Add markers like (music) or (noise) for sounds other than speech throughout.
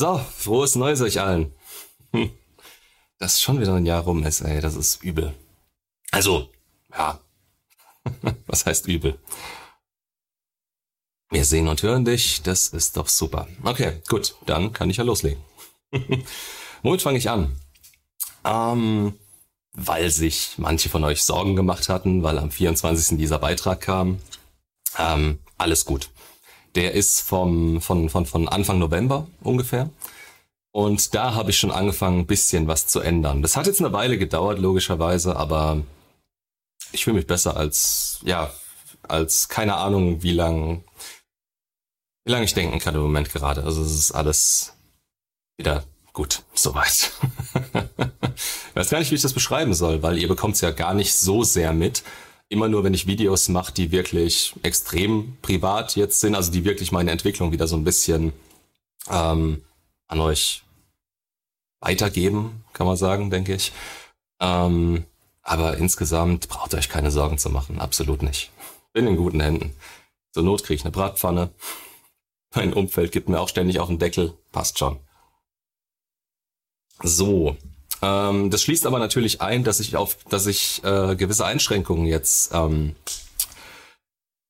So, frohes Neues euch allen. Hm. Dass schon wieder ein Jahr rum ist, ey, das ist übel. Also, ja. (laughs) Was heißt übel? Wir sehen und hören dich, das ist doch super. Okay, gut, dann kann ich ja loslegen. (laughs) Womit fange ich an? Ähm, weil sich manche von euch Sorgen gemacht hatten, weil am 24. dieser Beitrag kam. Ähm, alles gut. Der ist vom, von, von, von Anfang November ungefähr. Und da habe ich schon angefangen, ein bisschen was zu ändern. Das hat jetzt eine Weile gedauert, logischerweise, aber ich fühle mich besser als, ja, als keine Ahnung, wie lang, wie lange ich denken kann im Moment gerade. Also es ist alles wieder gut, soweit. (laughs) ich weiß gar nicht, wie ich das beschreiben soll, weil ihr bekommt es ja gar nicht so sehr mit immer nur, wenn ich Videos mache, die wirklich extrem privat jetzt sind, also die wirklich meine Entwicklung wieder so ein bisschen ähm, an euch weitergeben, kann man sagen, denke ich. Ähm, aber insgesamt braucht ihr euch keine Sorgen zu machen, absolut nicht. Bin in guten Händen. Zur Not kriege ich eine Bratpfanne. (laughs) Mein Umfeld gibt mir auch ständig auf den Deckel. Passt schon. So, ähm, das schließt aber natürlich ein, dass ich auf, dass ich äh, gewisse Einschränkungen jetzt, ähm,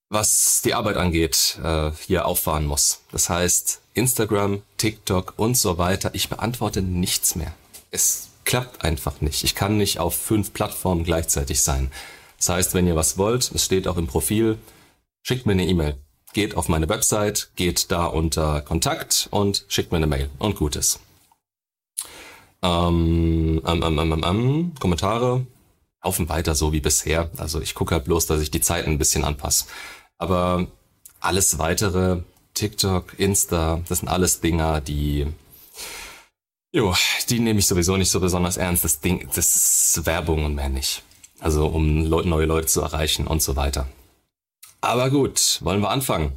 was die Arbeit angeht, äh, hier auffahren muss. Das heißt, Instagram, TikTok und so weiter, ich beantworte nichts mehr. Es klappt einfach nicht. Ich kann nicht auf fünf Plattformen gleichzeitig sein. Das heißt, wenn ihr was wollt, es steht auch im Profil, schickt mir eine E-Mail. Geht auf meine Website, geht da unter Kontakt und schickt mir eine Mail und Gutes. Ähm, ähm, ähm, ähm, ähm, Kommentare laufen weiter so wie bisher. Also ich gucke halt bloß, dass ich die Zeiten ein bisschen anpasse. Aber alles weitere, TikTok, Insta, das sind alles Dinger, die Jo, die nehme ich sowieso nicht so besonders ernst. Das Ding, das ist Werbung und mehr nicht. Also um neue Leute zu erreichen und so weiter. Aber gut, wollen wir anfangen?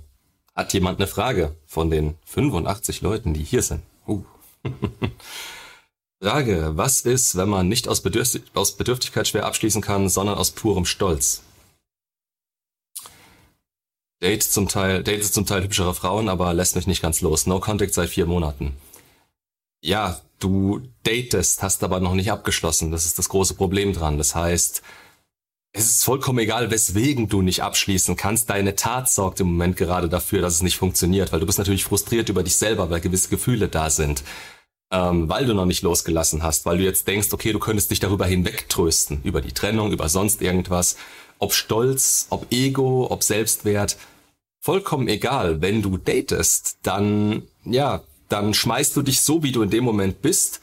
Hat jemand eine Frage von den 85 Leuten, die hier sind? Uh. (laughs) Frage, was ist, wenn man nicht aus, Bedürf aus Bedürftigkeit schwer abschließen kann, sondern aus purem Stolz? Date zum Teil, Date zum Teil hübschere Frauen, aber lässt mich nicht ganz los. No Contact seit vier Monaten. Ja, du datest, hast aber noch nicht abgeschlossen. Das ist das große Problem dran. Das heißt, es ist vollkommen egal, weswegen du nicht abschließen kannst. Deine Tat sorgt im Moment gerade dafür, dass es nicht funktioniert, weil du bist natürlich frustriert über dich selber, weil gewisse Gefühle da sind ähm, weil du noch nicht losgelassen hast, weil du jetzt denkst, okay, du könntest dich darüber hinwegtrösten, über die Trennung, über sonst irgendwas. Ob Stolz, ob Ego, ob Selbstwert, vollkommen egal. Wenn du datest, dann, ja, dann schmeißt du dich so, wie du in dem Moment bist,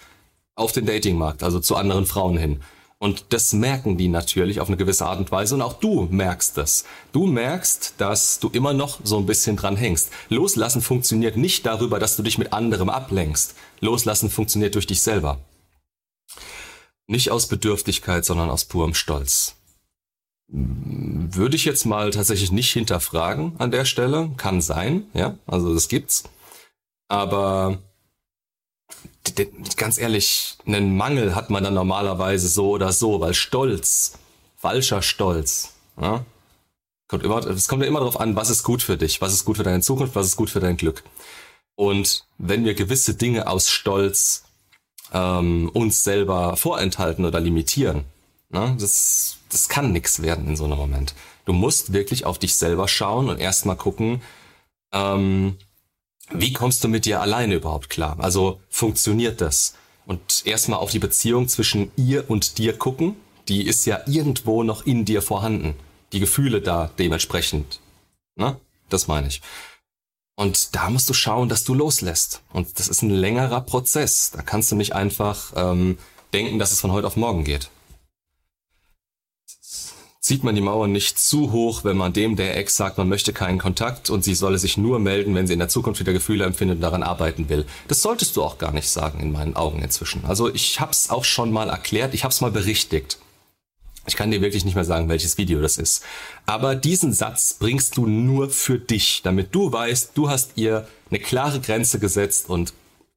auf den Datingmarkt, also zu anderen Frauen hin. Und das merken die natürlich auf eine gewisse Art und Weise und auch du merkst das. Du merkst, dass du immer noch so ein bisschen dran hängst. Loslassen funktioniert nicht darüber, dass du dich mit anderem ablenkst. Loslassen funktioniert durch dich selber. Nicht aus Bedürftigkeit, sondern aus purem Stolz. Würde ich jetzt mal tatsächlich nicht hinterfragen an der Stelle. Kann sein, ja, also das gibt's. Aber ganz ehrlich, einen Mangel hat man dann normalerweise so oder so, weil Stolz, falscher Stolz, ja, kommt es kommt ja immer darauf an, was ist gut für dich, was ist gut für deine Zukunft, was ist gut für dein Glück. Und wenn wir gewisse Dinge aus Stolz ähm, uns selber vorenthalten oder limitieren, ne, das, das kann nix werden in so einem Moment. Du musst wirklich auf dich selber schauen und erstmal gucken, ähm, wie kommst du mit dir alleine überhaupt klar? Also funktioniert das? Und erstmal auf die Beziehung zwischen ihr und dir gucken. Die ist ja irgendwo noch in dir vorhanden. Die Gefühle da dementsprechend. Ne? Das meine ich. Und da musst du schauen, dass du loslässt. Und das ist ein längerer Prozess. Da kannst du nicht einfach ähm, denken, dass es von heute auf morgen geht zieht man die Mauer nicht zu hoch, wenn man dem der Ex sagt, man möchte keinen Kontakt und sie solle sich nur melden, wenn sie in der Zukunft wieder Gefühle empfindet und daran arbeiten will. Das solltest du auch gar nicht sagen in meinen Augen inzwischen. Also ich hab's auch schon mal erklärt, ich hab's mal berichtigt. Ich kann dir wirklich nicht mehr sagen, welches Video das ist. Aber diesen Satz bringst du nur für dich, damit du weißt, du hast ihr eine klare Grenze gesetzt und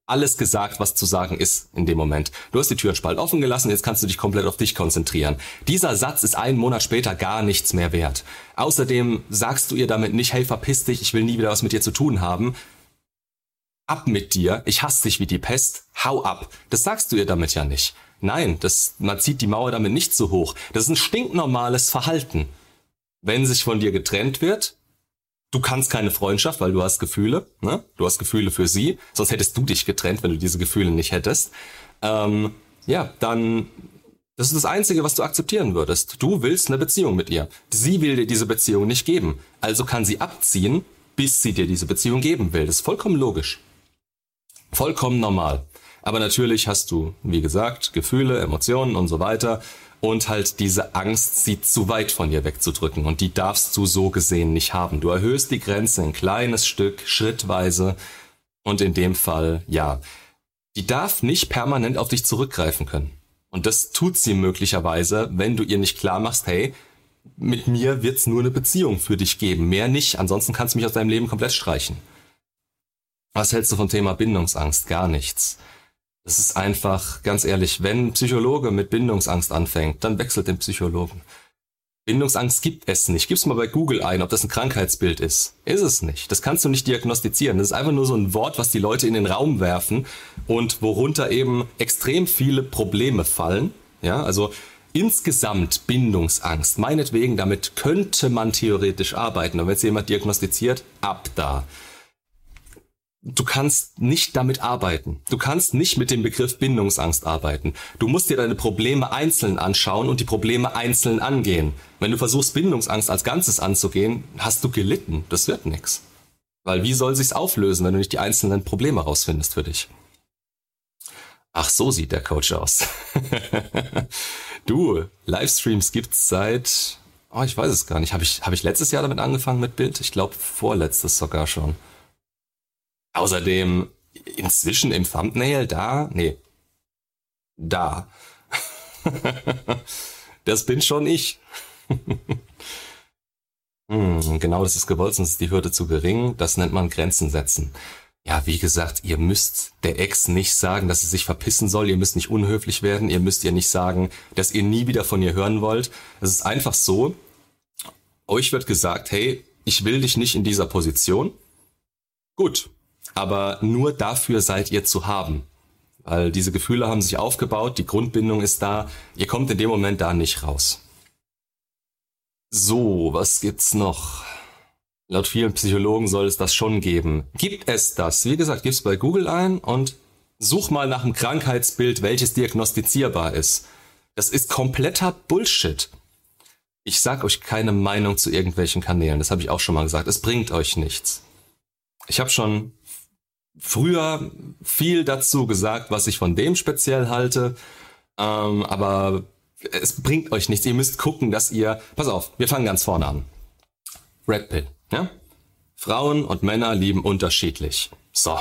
alles gesagt, was zu sagen ist in dem Moment. Du hast die Tür Spalt offen gelassen, jetzt kannst du dich komplett auf dich konzentrieren. Dieser Satz ist einen Monat später gar nichts mehr wert. Außerdem sagst du ihr damit nicht, hey, verpiss dich, ich will nie wieder was mit dir zu tun haben. ab mit dir, ich hasse dich wie die Pest, hau ab. Das sagst du ihr damit ja nicht. Nein, das, man zieht die Mauer damit nicht so hoch. Das ist ein stinknormales Verhalten. Wenn sich von dir getrennt wird, du kannst keine Freundschaft, weil du hast Gefühle, ne? Du hast Gefühle für sie, sonst hättest du dich getrennt, wenn du diese Gefühle nicht hättest. Ähm, ja, dann das ist das Einzige, was du akzeptieren würdest. Du willst eine Beziehung mit ihr. Sie will dir diese Beziehung nicht geben. Also kann sie abziehen, bis sie dir diese Beziehung geben will. Das ist vollkommen logisch. Vollkommen normal. Aber natürlich hast du, wie gesagt, Gefühle, Emotionen und so weiter. Und halt diese Angst, sie zu weit von dir wegzudrücken. Und die darfst du so gesehen nicht haben. Du erhöhst die Grenze ein kleines Stück, schrittweise. Und in dem Fall, ja, die darf nicht permanent auf dich zurückgreifen können. Und das tut sie möglicherweise, wenn du ihr nicht klar machst, hey, mit mir wird's nur eine Beziehung für dich geben, mehr nicht, ansonsten kannst du mich aus deinem Leben komplett streichen. Was hältst du vom Thema Bindungsangst? Gar nichts. Das ist einfach, ganz ehrlich, wenn ein Psychologe mit Bindungsangst anfängt, dann wechselt den Psychologen. Bindungsangst gibt es nicht. Gib's mal bei Google ein, ob das ein Krankheitsbild ist. Ist es nicht. Das kannst du nicht diagnostizieren. Das ist einfach nur so ein Wort, was die Leute in den Raum werfen und worunter eben extrem viele Probleme fallen. Ja, also insgesamt Bindungsangst. Meinetwegen, damit könnte man theoretisch arbeiten. Und wenn es jemand diagnostiziert, ab da du kannst nicht damit arbeiten. Du kannst nicht mit dem Begriff Bindungsangst arbeiten. Du musst dir deine Probleme einzeln anschauen und die Probleme einzeln angehen. Wenn du versuchst, Bindungsangst als Ganzes anzugehen, hast du gelitten. Das wird nix. Weil wie soll sich's auflösen, wenn du nicht die einzelnen Probleme rausfindest für dich? Ach, so sieht der Coach aus. (laughs) du, Livestreams gibt's seit, oh, ich weiß es gar nicht. Habe ich, hab ich letztes Jahr damit angefangen mit Bild? Ich glaube, vorletztes sogar schon. Außerdem inzwischen im Thumbnail da, nee, da. (laughs) das bin schon ich. (laughs) hm, genau, das ist gewollt, sonst ist die Hürde zu gering. Das nennt man Grenzen setzen. Ja, wie gesagt, ihr müsst der Ex nicht sagen, dass sie sich verpissen soll. Ihr müsst nicht unhöflich werden. Ihr müsst ihr nicht sagen, dass ihr nie wieder von ihr hören wollt. Es ist einfach so, euch wird gesagt, hey, ich will dich nicht in dieser Position. Gut, aber nur dafür seid ihr zu haben. Weil diese Gefühle haben sich aufgebaut, die Grundbindung ist da, ihr kommt in dem Moment da nicht raus. So, was gibt's noch? Laut vielen Psychologen soll es das schon geben. Gibt es das? Wie gesagt, gib's bei Google ein und such mal nach einem Krankheitsbild, welches diagnostizierbar ist. Das ist kompletter Bullshit. Ich sag euch keine Meinung zu irgendwelchen Kanälen, das habe ich auch schon mal gesagt. Es bringt euch nichts. Ich habe schon früher viel dazu gesagt, was ich von dem speziell halte. Ähm, aber es bringt euch nichts. Ihr müsst gucken, dass ihr. Pass auf, wir fangen ganz vorne an. Red Pill, ja? Frauen und Männer lieben unterschiedlich. So.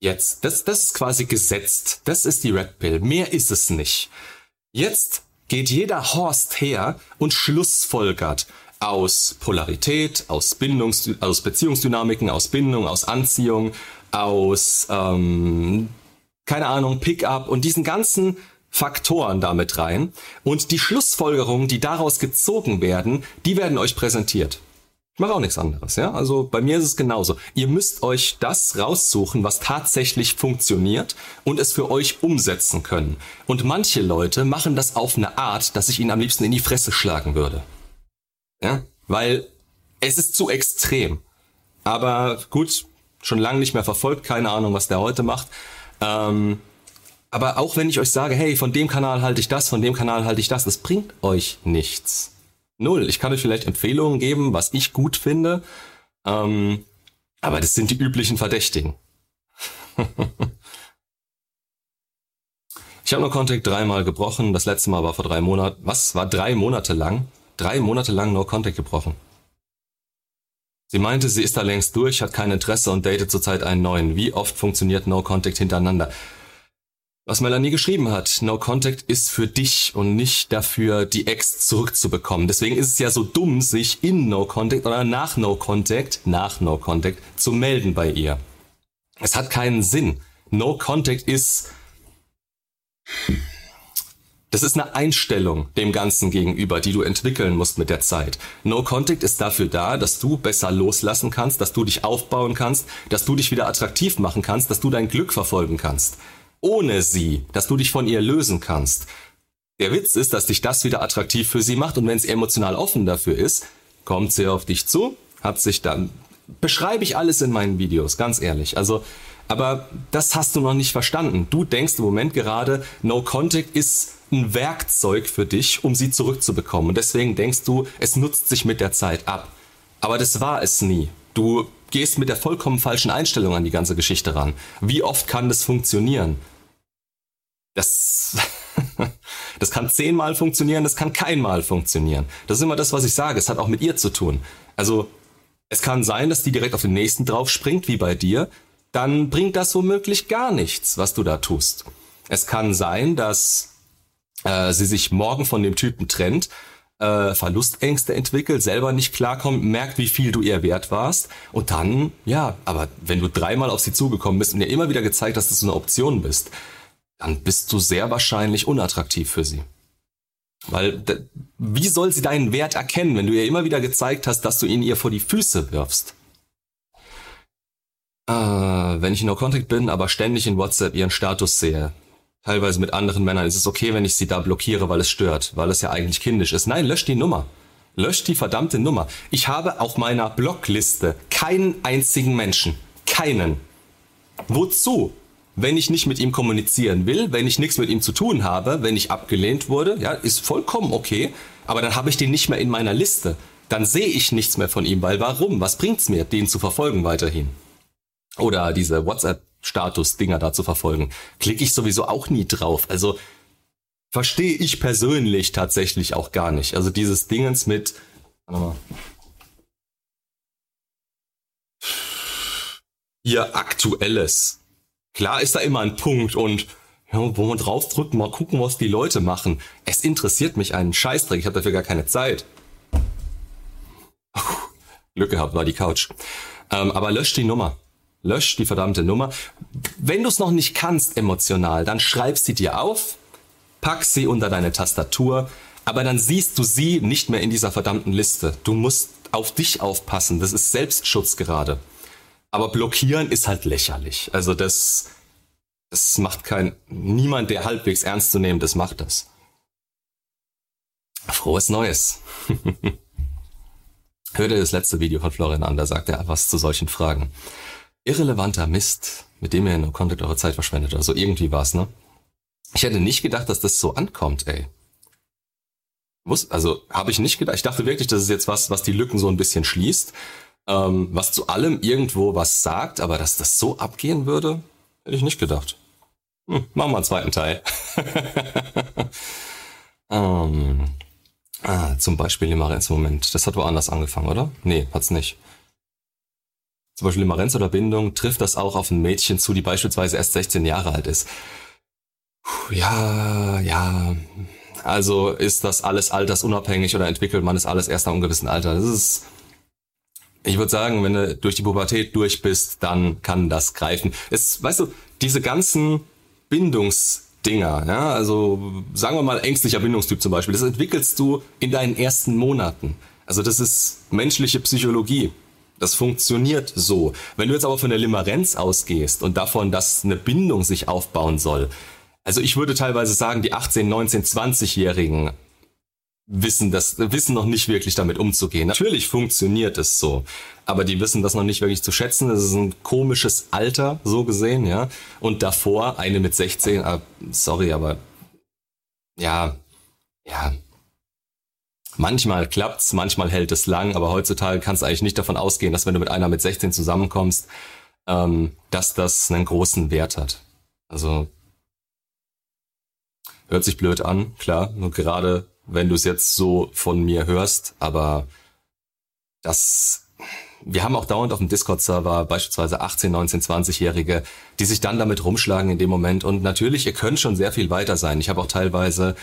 Jetzt, das, das ist quasi gesetzt. Das ist die Red Pill. Mehr ist es nicht. Jetzt geht jeder Horst her und schlussfolgert aus Polarität, aus Bindungs, aus Beziehungsdynamiken, aus Bindung, aus Anziehung, aus, ähm, keine Ahnung, Pickup und diesen ganzen Faktoren damit rein. Und die Schlussfolgerungen, die daraus gezogen werden, die werden euch präsentiert. Ich mache auch nichts anderes, ja. Also bei mir ist es genauso. Ihr müsst euch das raussuchen, was tatsächlich funktioniert und es für euch umsetzen können. Und manche Leute machen das auf eine Art, dass ich ihnen am liebsten in die Fresse schlagen würde. Ja, weil es ist zu extrem. Aber gut, schon lange nicht mehr verfolgt, keine Ahnung, was der heute macht. Ähm, aber auch wenn ich euch sage, hey, von dem Kanal halte ich das, von dem Kanal halte ich das, das bringt euch nichts. Null. Ich kann euch vielleicht Empfehlungen geben, was ich gut finde. Ähm, aber das sind die üblichen Verdächtigen. (laughs) ich habe nur Contact dreimal gebrochen. Das letzte Mal war vor drei Monaten. Was? War drei Monate lang? Drei Monate lang No Contact gebrochen. Sie meinte, sie ist da längst durch, hat kein Interesse und datet zurzeit einen neuen. Wie oft funktioniert No Contact hintereinander? Was Melanie geschrieben hat, No Contact ist für dich und nicht dafür, die Ex zurückzubekommen. Deswegen ist es ja so dumm, sich in No Contact oder nach No Contact, nach No Contact zu melden bei ihr. Es hat keinen Sinn. No Contact ist Das ist eine Einstellung dem Ganzen gegenüber, die du entwickeln musst mit der Zeit. No Contact ist dafür da, dass du besser loslassen kannst, dass du dich aufbauen kannst, dass du dich wieder attraktiv machen kannst, dass du dein Glück verfolgen kannst. Ohne sie, dass du dich von ihr lösen kannst. Der Witz ist, dass dich das wieder attraktiv für sie macht und wenn sie emotional offen dafür ist, kommt sie auf dich zu, hat sich dann, beschreibe ich alles in meinen Videos, ganz ehrlich. Also, aber das hast du noch nicht verstanden. Du denkst im Moment gerade, No Contact ist ein Werkzeug für dich, um sie zurückzubekommen. Und deswegen denkst du, es nutzt sich mit der Zeit ab. Aber das war es nie. Du gehst mit der vollkommen falschen Einstellung an die ganze Geschichte ran. Wie oft kann das funktionieren? Das, (laughs) das kann zehnmal funktionieren, das kann keinmal funktionieren. Das ist immer das, was ich sage. Es hat auch mit ihr zu tun. Also, es kann sein, dass die direkt auf den nächsten drauf springt, wie bei dir. Dann bringt das womöglich gar nichts, was du da tust. Es kann sein, dass äh, sie sich morgen von dem Typen trennt, äh, Verlustängste entwickelt, selber nicht klarkommt, merkt, wie viel du ihr wert warst und dann, ja, aber wenn du dreimal auf sie zugekommen bist und ihr immer wieder gezeigt hast, dass du eine Option bist, dann bist du sehr wahrscheinlich unattraktiv für sie. Weil, wie soll sie deinen Wert erkennen, wenn du ihr immer wieder gezeigt hast, dass du ihn ihr vor die Füße wirfst? Äh, wenn ich in No Contact bin, aber ständig in WhatsApp ihren Status sehe, teilweise mit anderen Männern, ist es okay, wenn ich sie da blockiere, weil es stört, weil es ja eigentlich kindisch ist. Nein, lösch die Nummer. Lösch die verdammte Nummer. Ich habe auf meiner Blockliste keinen einzigen Menschen. Keinen. Wozu? Wenn ich nicht mit ihm kommunizieren will, wenn ich nichts mit ihm zu tun habe, wenn ich abgelehnt wurde, ja, ist vollkommen okay. Aber dann habe ich den nicht mehr in meiner Liste. Dann sehe ich nichts mehr von ihm, weil warum? Was bringt's mir, den zu verfolgen weiterhin? Oder diese WhatsApp Status-Dinger da zu verfolgen. Klicke ich sowieso auch nie drauf. Also verstehe ich persönlich tatsächlich auch gar nicht. Also dieses Dingens mit. Ihr aktuelles. Klar ist da immer ein Punkt und ja, wo man draufdrückt, mal gucken, was die Leute machen. Es interessiert mich einen Scheißdreck, ich habe dafür gar keine Zeit. Glück gehabt, war die Couch. Ähm, aber löscht die Nummer. Lösch die verdammte Nummer. Wenn du es noch nicht kannst emotional, dann schreib sie dir auf, pack sie unter deine Tastatur, aber dann siehst du sie nicht mehr in dieser verdammten Liste. Du musst auf dich aufpassen. Das ist Selbstschutz gerade. Aber blockieren ist halt lächerlich. Also das, das macht kein, niemand, der halbwegs ernst zu nehmen, das macht das. Frohes Neues. (laughs) Hör dir das letzte Video von Florian an, da sagt er was zu solchen Fragen irrelevanter Mist, mit dem ihr in No eure Zeit verschwendet. Also irgendwie war's, ne? Ich hätte nicht gedacht, dass das so ankommt, ey. Also habe ich nicht gedacht. Ich dachte wirklich, das ist jetzt was, was die Lücken so ein bisschen schließt, ähm, was zu allem irgendwo was sagt, aber dass das so abgehen würde, hätte ich nicht gedacht. Hm, machen wir einen zweiten Teil. (laughs) ähm, ah, zum Beispiel Limarenz, Moment. Das hat woanders angefangen, oder? Nee, hat's nicht zum Beispiel Limerenz oder Bindung, trifft das auch auf ein Mädchen zu, die beispielsweise erst 16 Jahre alt ist. Puh, ja, ja. Also ist das alles altersunabhängig oder entwickelt man es alles erst nach einem gewissen Alter? Das ist, ich würde sagen, wenn du durch die Pubertät durch bist, dann kann das greifen. Es, weißt du, diese ganzen Bindungsdinger, ja, also sagen wir mal ängstlicher Bindungstyp zum Beispiel, das entwickelst du in deinen ersten Monaten. Also das ist menschliche Psychologie. Das funktioniert so. Wenn du jetzt aber von der Limerenz ausgehst und davon, dass eine Bindung sich aufbauen soll, also ich würde teilweise sagen, die 18, 19, 20-Jährigen wissen das, wissen noch nicht wirklich damit umzugehen. Natürlich funktioniert es so, aber die wissen das noch nicht wirklich zu schätzen. Das ist ein komisches Alter, so gesehen, ja. Und davor eine mit 16, ah, sorry, aber ja, ja, Manchmal klappt's, manchmal hält es lang, aber heutzutage kannst du eigentlich nicht davon ausgehen, dass wenn du mit einer mit 16 zusammenkommst, ähm, dass das einen großen Wert hat. Also hört sich blöd an, klar, nur gerade wenn du es jetzt so von mir hörst, aber das wir haben auch dauernd auf dem Discord-Server beispielsweise 18, 19, 20-Jährige, die sich dann damit rumschlagen in dem Moment. Und natürlich, ihr könnt schon sehr viel weiter sein. Ich habe auch teilweise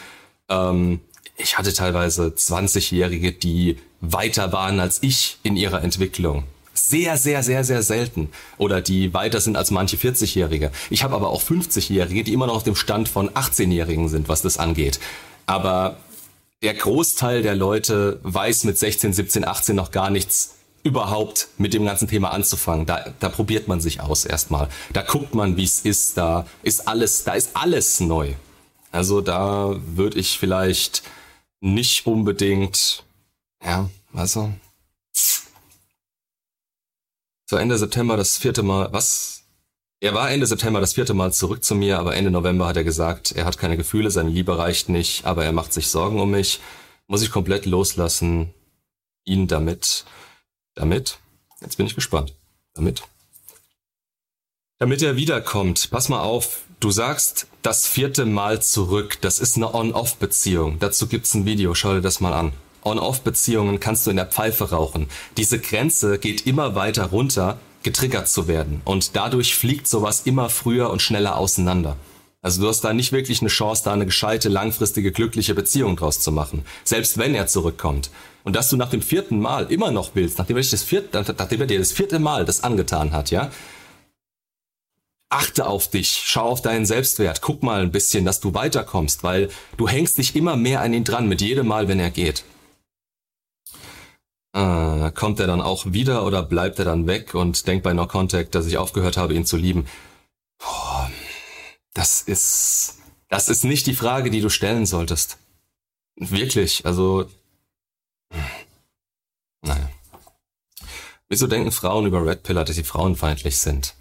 ähm, ich hatte teilweise 20-Jährige, die weiter waren als ich in ihrer Entwicklung. Sehr, sehr, sehr, sehr selten. Oder die weiter sind als manche 40-Jährige. Ich habe aber auch 50-Jährige, die immer noch auf dem Stand von 18-Jährigen sind, was das angeht. Aber der Großteil der Leute weiß mit 16, 17, 18 noch gar nichts überhaupt mit dem ganzen Thema anzufangen. Da, da probiert man sich aus erstmal. Da guckt man, wie es ist. Da ist alles, da ist alles neu. Also da würde ich vielleicht nicht unbedingt, ja, also so Ende September das vierte Mal, was? Er war Ende September das vierte Mal zurück zu mir, aber Ende November hat er gesagt, er hat keine Gefühle, seine Liebe reicht nicht, aber er macht sich Sorgen um mich. Muss ich komplett loslassen, ihn damit damit, jetzt bin ich gespannt. Damit. Damit er wiederkommt, pass mal auf, du sagst das vierte Mal zurück, das ist eine On-Off-Beziehung. Dazu gibt's ein Video, schau dir das mal an. On-Off-Beziehungen kannst du in der Pfeife rauchen. Diese Grenze geht immer weiter runter, getriggert zu werden. Und dadurch fliegt sowas immer früher und schneller auseinander. Also du hast da nicht wirklich eine Chance, da eine gescheite, langfristige, glückliche Beziehung draus zu machen. Selbst wenn er zurückkommt. Und dass du nach dem vierten Mal immer noch willst, nachdem er, das vierte, nachdem er dir das vierte Mal das angetan hat, ja, achte auf dich, schau auf deinen Selbstwert, guck mal ein bisschen, dass du weiterkommst, weil du hängst dich immer mehr an ihn dran mit jedem Mal, wenn er geht. Ah, kommt er dann auch wieder oder bleibt er dann weg und denkt bei No Contact, dass ich aufgehört habe, ihn zu lieben? Boah, das ist, das ist nicht die Frage, die du stellen solltest. Wirklich, also, naja. Wieso denken Frauen über Red Pillar, dass sie frauenfeindlich sind?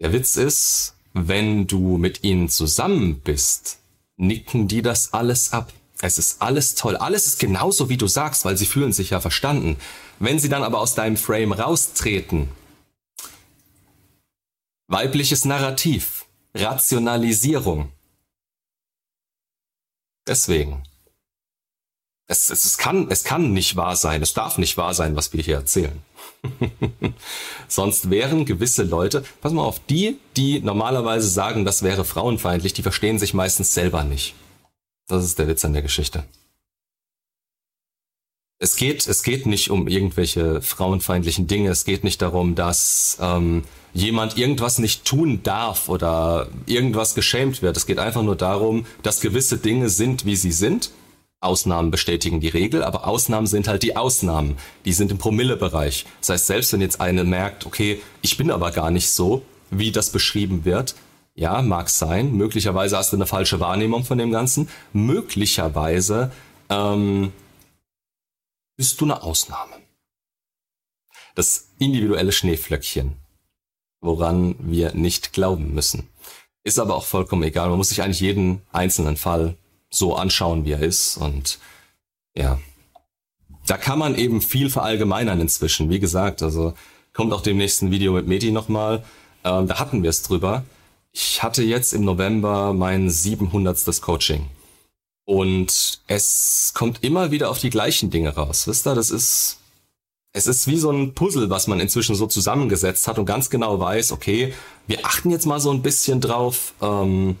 Der Witz ist, wenn du mit ihnen zusammen bist, nicken die das alles ab. Es ist alles toll. Alles ist genauso, wie du sagst, weil sie fühlen sich ja verstanden. Wenn sie dann aber aus deinem Frame raustreten, weibliches Narrativ, Rationalisierung. Deswegen. Es, es, es, kann, es kann nicht wahr sein, es darf nicht wahr sein, was wir hier erzählen. (laughs) Sonst wären gewisse Leute, pass mal auf, die, die normalerweise sagen, das wäre frauenfeindlich, die verstehen sich meistens selber nicht. Das ist der Witz an der Geschichte. Es geht, es geht nicht um irgendwelche frauenfeindlichen Dinge. Es geht nicht darum, dass ähm, jemand irgendwas nicht tun darf oder irgendwas geschämt wird. Es geht einfach nur darum, dass gewisse Dinge sind, wie sie sind. Ausnahmen bestätigen die Regel, aber Ausnahmen sind halt die Ausnahmen. Die sind im Promillebereich. Das heißt, selbst wenn jetzt eine merkt, okay, ich bin aber gar nicht so, wie das beschrieben wird, ja, mag sein. Möglicherweise hast du eine falsche Wahrnehmung von dem Ganzen. Möglicherweise ähm, bist du eine Ausnahme. Das individuelle Schneeflöckchen woran wir nicht glauben müssen. Ist aber auch vollkommen egal. Man muss sich eigentlich jeden einzelnen Fall so anschauen, wie er ist. Und ja, da kann man eben viel verallgemeinern inzwischen. Wie gesagt, also kommt auch dem nächsten Video mit Meti nochmal. Ähm, da hatten wir es drüber. Ich hatte jetzt im November mein 700. Coaching. Und es kommt immer wieder auf die gleichen Dinge raus. Wisst ihr, das ist es ist wie so ein Puzzle, was man inzwischen so zusammengesetzt hat und ganz genau weiß, okay, wir achten jetzt mal so ein bisschen drauf, ähm,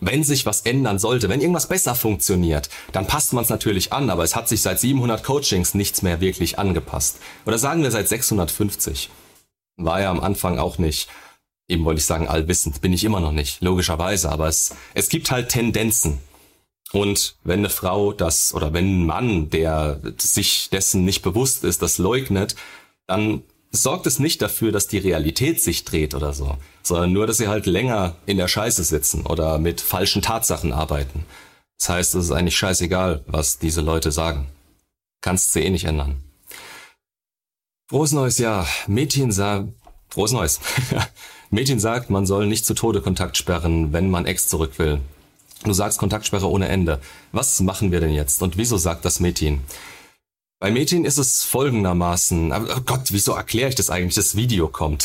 wenn sich was ändern sollte, wenn irgendwas besser funktioniert, dann passt man es natürlich an, aber es hat sich seit 700 Coachings nichts mehr wirklich angepasst. Oder sagen wir seit 650. War ja am Anfang auch nicht, eben wollte ich sagen, allwissend, bin ich immer noch nicht, logischerweise, aber es, es gibt halt Tendenzen. Und wenn eine Frau das oder wenn ein Mann, der sich dessen nicht bewusst ist, das leugnet, dann sorgt es nicht dafür, dass die Realität sich dreht oder so, sondern nur, dass sie halt länger in der Scheiße sitzen oder mit falschen Tatsachen arbeiten. Das heißt, es ist eigentlich scheißegal, was diese Leute sagen. Kannst sie eh nicht ändern. Frohes neues Jahr. Mädchen sagt, frohes neues. (laughs) Mädchen sagt, man soll nicht zu Tode Kontakt sperren, wenn man Ex zurück will. Du sagst Kontaktsperre ohne Ende. Was machen wir denn jetzt? Und wieso sagt das Metin? Bei Metin ist es folgendermaßen, oh Gott, wieso erkläre ich das eigentlich? Das Video kommt.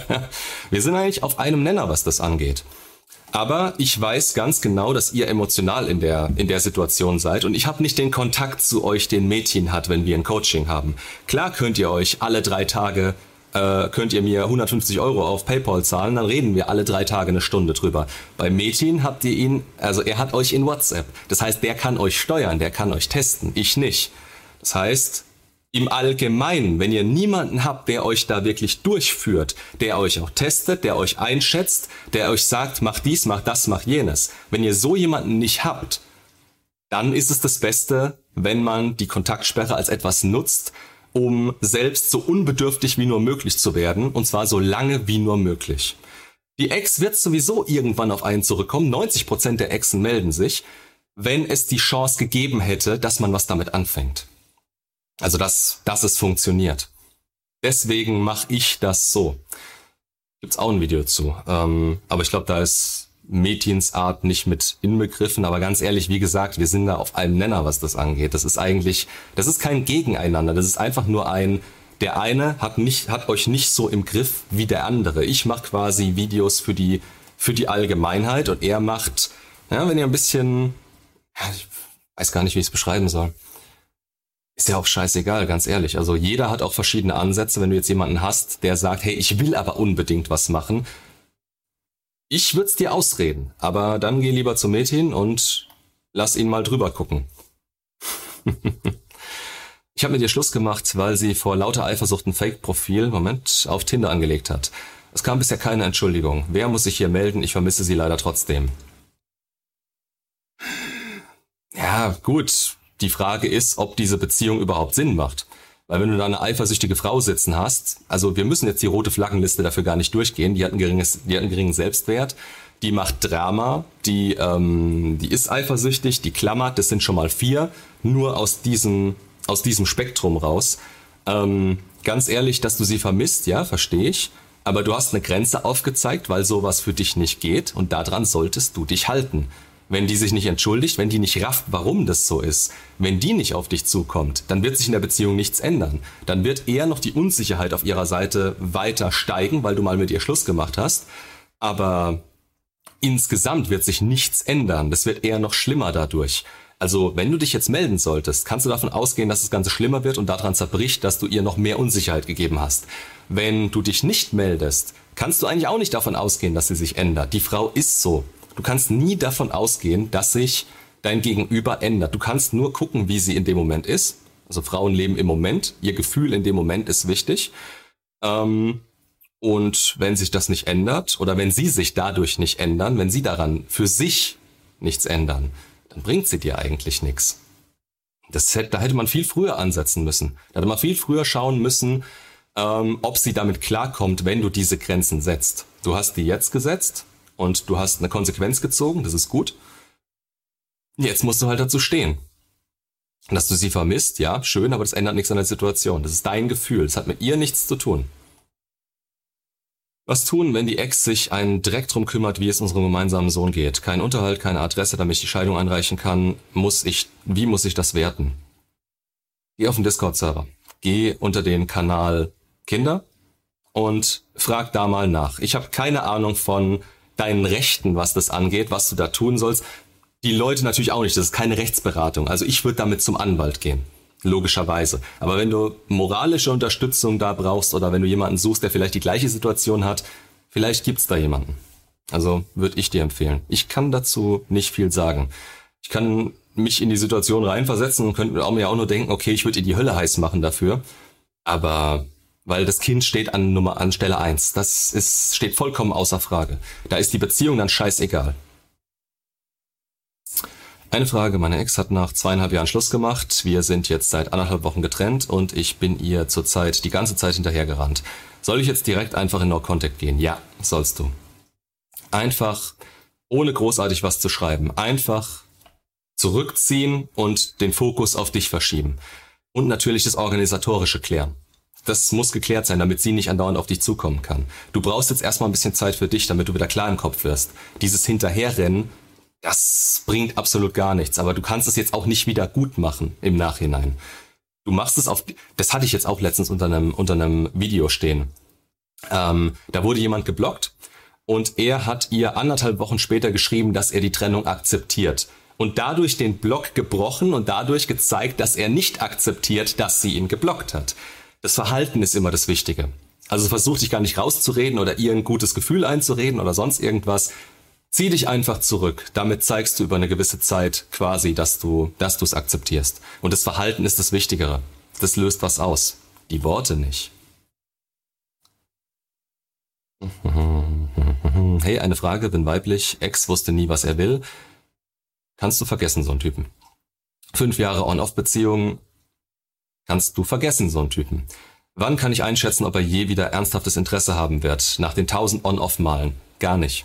(laughs) wir sind eigentlich auf einem Nenner, was das angeht. Aber ich weiß ganz genau, dass ihr emotional in der, in der Situation seid und ich habe nicht den Kontakt zu euch, den Metin hat, wenn wir ein Coaching haben. Klar könnt ihr euch alle drei Tage äh, könnt ihr mir 150 Euro auf PayPal zahlen, dann reden wir alle drei Tage eine Stunde drüber. Bei Metin habt ihr ihn, also er hat euch in WhatsApp. Das heißt, der kann euch steuern, der kann euch testen, ich nicht. Das heißt, im Allgemeinen, wenn ihr niemanden habt, der euch da wirklich durchführt, der euch auch testet, der euch einschätzt, der euch sagt, mach dies, mach das, mach jenes. Wenn ihr so jemanden nicht habt, dann ist es das Beste, wenn man die Kontaktsperre als etwas nutzt, um selbst so unbedürftig wie nur möglich zu werden, und zwar so lange wie nur möglich. Die Ex wird sowieso irgendwann auf einen zurückkommen. 90% der Exen melden sich, wenn es die Chance gegeben hätte, dass man was damit anfängt. Also dass, dass es funktioniert. Deswegen mache ich das so. Gibt's auch ein Video zu. Ähm, aber ich glaube, da ist Mädchens Art nicht mit inbegriffen. Aber ganz ehrlich, wie gesagt, wir sind da auf einem Nenner, was das angeht. Das ist eigentlich, das ist kein Gegeneinander. Das ist einfach nur ein, der eine hat nicht, hat euch nicht so im Griff wie der andere. Ich mache quasi Videos für die, für die Allgemeinheit und er macht, ja, wenn ihr ein bisschen, ich weiß gar nicht, wie ich es beschreiben soll ist ja auch scheißegal, ganz ehrlich. Also jeder hat auch verschiedene Ansätze. Wenn du jetzt jemanden hast, der sagt, hey, ich will aber unbedingt was machen, ich würde es dir ausreden, aber dann geh lieber zum Mädchen und lass ihn mal drüber gucken. (laughs) ich habe mit ihr Schluss gemacht, weil sie vor lauter Eifersucht ein Fake-Profil, Moment, auf Tinder angelegt hat. Es kam bisher keine Entschuldigung. Wer muss sich hier melden? Ich vermisse sie leider trotzdem. Ja, gut. Die Frage ist, ob diese Beziehung überhaupt Sinn macht. Weil wenn du da eine eifersüchtige Frau sitzen hast, also wir müssen jetzt die rote Flaggenliste dafür gar nicht durchgehen, die hat, ein geringes, die hat einen geringen Selbstwert, die macht Drama, die, ähm, die ist eifersüchtig, die klammert, das sind schon mal vier, nur aus diesem, aus diesem Spektrum raus. Ähm, ganz ehrlich, dass du sie vermisst, ja, verstehe ich. Aber du hast eine Grenze aufgezeigt, weil sowas für dich nicht geht und daran solltest du dich halten wenn die sich nicht entschuldigt, wenn die nicht rafft, warum das so ist, wenn die nicht auf dich zukommt, dann wird sich in der Beziehung nichts ändern. Dann wird eher noch die Unsicherheit auf ihrer Seite weiter steigen, weil du mal mit ihr Schluss gemacht hast. Aber insgesamt wird sich nichts ändern. Das wird eher noch schlimmer dadurch. Also, wenn du dich jetzt melden solltest, kannst du davon ausgehen, dass das Ganze schlimmer wird und daran zerbricht, dass du ihr noch mehr Unsicherheit gegeben hast. Wenn du dich nicht meldest, kannst du eigentlich auch nicht davon ausgehen, dass sie sich ändert. Die Frau ist so. Du kannst nie davon ausgehen, dass sich dein Gegenüber ändert. Du kannst nur gucken, wie sie in dem Moment ist. Also Frauen leben im Moment. Ihr Gefühl in dem Moment ist wichtig. Ähm, und wenn sich das nicht ändert oder wenn sie sich dadurch nicht ändern, wenn sie daran für sich nichts ändern, dann bringt sie dir eigentlich nichts. Das hätte, da hätte man viel früher ansetzen müssen. Da hätte man viel früher schauen müssen, ähm, ob sie damit klarkommt, wenn du diese Grenzen setzt. Du hast die jetzt gesetzt, und du hast eine Konsequenz gezogen, das ist gut. Jetzt musst du halt dazu stehen. Dass du sie vermisst, ja, schön, aber das ändert nichts an der Situation. Das ist dein Gefühl. Das hat mit ihr nichts zu tun. Was tun, wenn die Ex sich einen Dreck drum kümmert, wie es unserem gemeinsamen Sohn geht? Kein Unterhalt, keine Adresse, damit ich die Scheidung einreichen kann. Muss ich, wie muss ich das werten? Geh auf den Discord-Server. Geh unter den Kanal Kinder und frag da mal nach. Ich habe keine Ahnung von deinen Rechten, was das angeht, was du da tun sollst. Die Leute natürlich auch nicht, das ist keine Rechtsberatung. Also ich würde damit zum Anwalt gehen. Logischerweise. Aber wenn du moralische Unterstützung da brauchst oder wenn du jemanden suchst, der vielleicht die gleiche Situation hat, vielleicht gibt's da jemanden. Also würde ich dir empfehlen. Ich kann dazu nicht viel sagen. Ich kann mich in die Situation reinversetzen und könnte mir auch nur denken, okay, ich würde dir die Hölle heiß machen dafür. Aber weil das Kind steht an Nummer an Stelle eins. Das ist steht vollkommen außer Frage. Da ist die Beziehung dann scheißegal. Eine Frage, meine Ex hat nach zweieinhalb Jahren Schluss gemacht. Wir sind jetzt seit anderthalb Wochen getrennt und ich bin ihr zurzeit die ganze Zeit hinterhergerannt. Soll ich jetzt direkt einfach in No Contact gehen? Ja, sollst du. Einfach, ohne großartig was zu schreiben, einfach zurückziehen und den Fokus auf dich verschieben. Und natürlich das Organisatorische klären das muss geklärt sein, damit sie nicht andauernd auf dich zukommen kann. Du brauchst jetzt erstmal ein bisschen Zeit für dich, damit du wieder klar im Kopf wirst. Dieses Hinterherrennen, das bringt absolut gar nichts. Aber du kannst es jetzt auch nicht wieder gut machen im Nachhinein. Du machst es auf, das hatte ich jetzt auch letztens unter einem, unter einem Video stehen. Ähm, da wurde jemand geblockt und er hat ihr anderthalb Wochen später geschrieben, dass er die Trennung akzeptiert und dadurch den Block gebrochen und dadurch gezeigt, dass er nicht akzeptiert, dass sie ihn geblockt hat. Das Verhalten ist immer das Wichtige. Also versuch dich gar nicht rauszureden oder ihr ein gutes Gefühl einzureden oder sonst irgendwas. Zieh dich einfach zurück. Damit zeigst du über eine gewisse Zeit quasi, dass du, dass du es akzeptierst. Und das Verhalten ist das Wichtigere. das löst was aus. Die Worte nicht. (laughs) Hey, eine Frage, bin weiblich, Ex wusste nie, was er will. Kannst du vergessen, so einen Typen. Fünf Jahre On-Off-Beziehung, kannst du vergessen, so einen Typen. Wann kann ich einschätzen, ob er je wieder ernsthaftes Interesse haben wird? Nach den tausend On-Off-Malen? Gar nicht.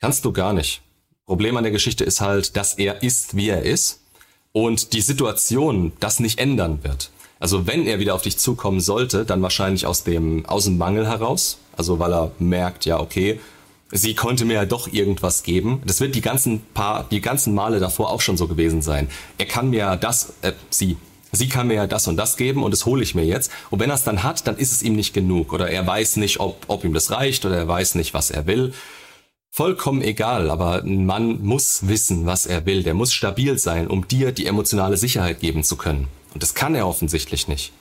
Kannst du gar nicht. Problem an der Geschichte ist halt, dass er ist, wie er ist und die Situation das nicht ändern wird. Also wenn er wieder auf dich zukommen sollte, dann wahrscheinlich aus dem, aus dem Mangel heraus. Also weil er merkt, ja, okay, sie konnte mir ja doch irgendwas geben. Das wird die ganzen paar, die ganzen Male davor auch schon so gewesen sein. Er kann mir das, äh, sie, sie kann mir ja das und das geben und das hole ich mir jetzt. Und wenn er es dann hat, dann ist es ihm nicht genug. Oder er weiß nicht, ob, ob ihm das reicht oder er weiß nicht, was er will. Vollkommen egal, aber ein Mann muss wissen, was er will. Der muss stabil sein, um dir die emotionale Sicherheit geben zu können. Und das kann er offensichtlich nicht.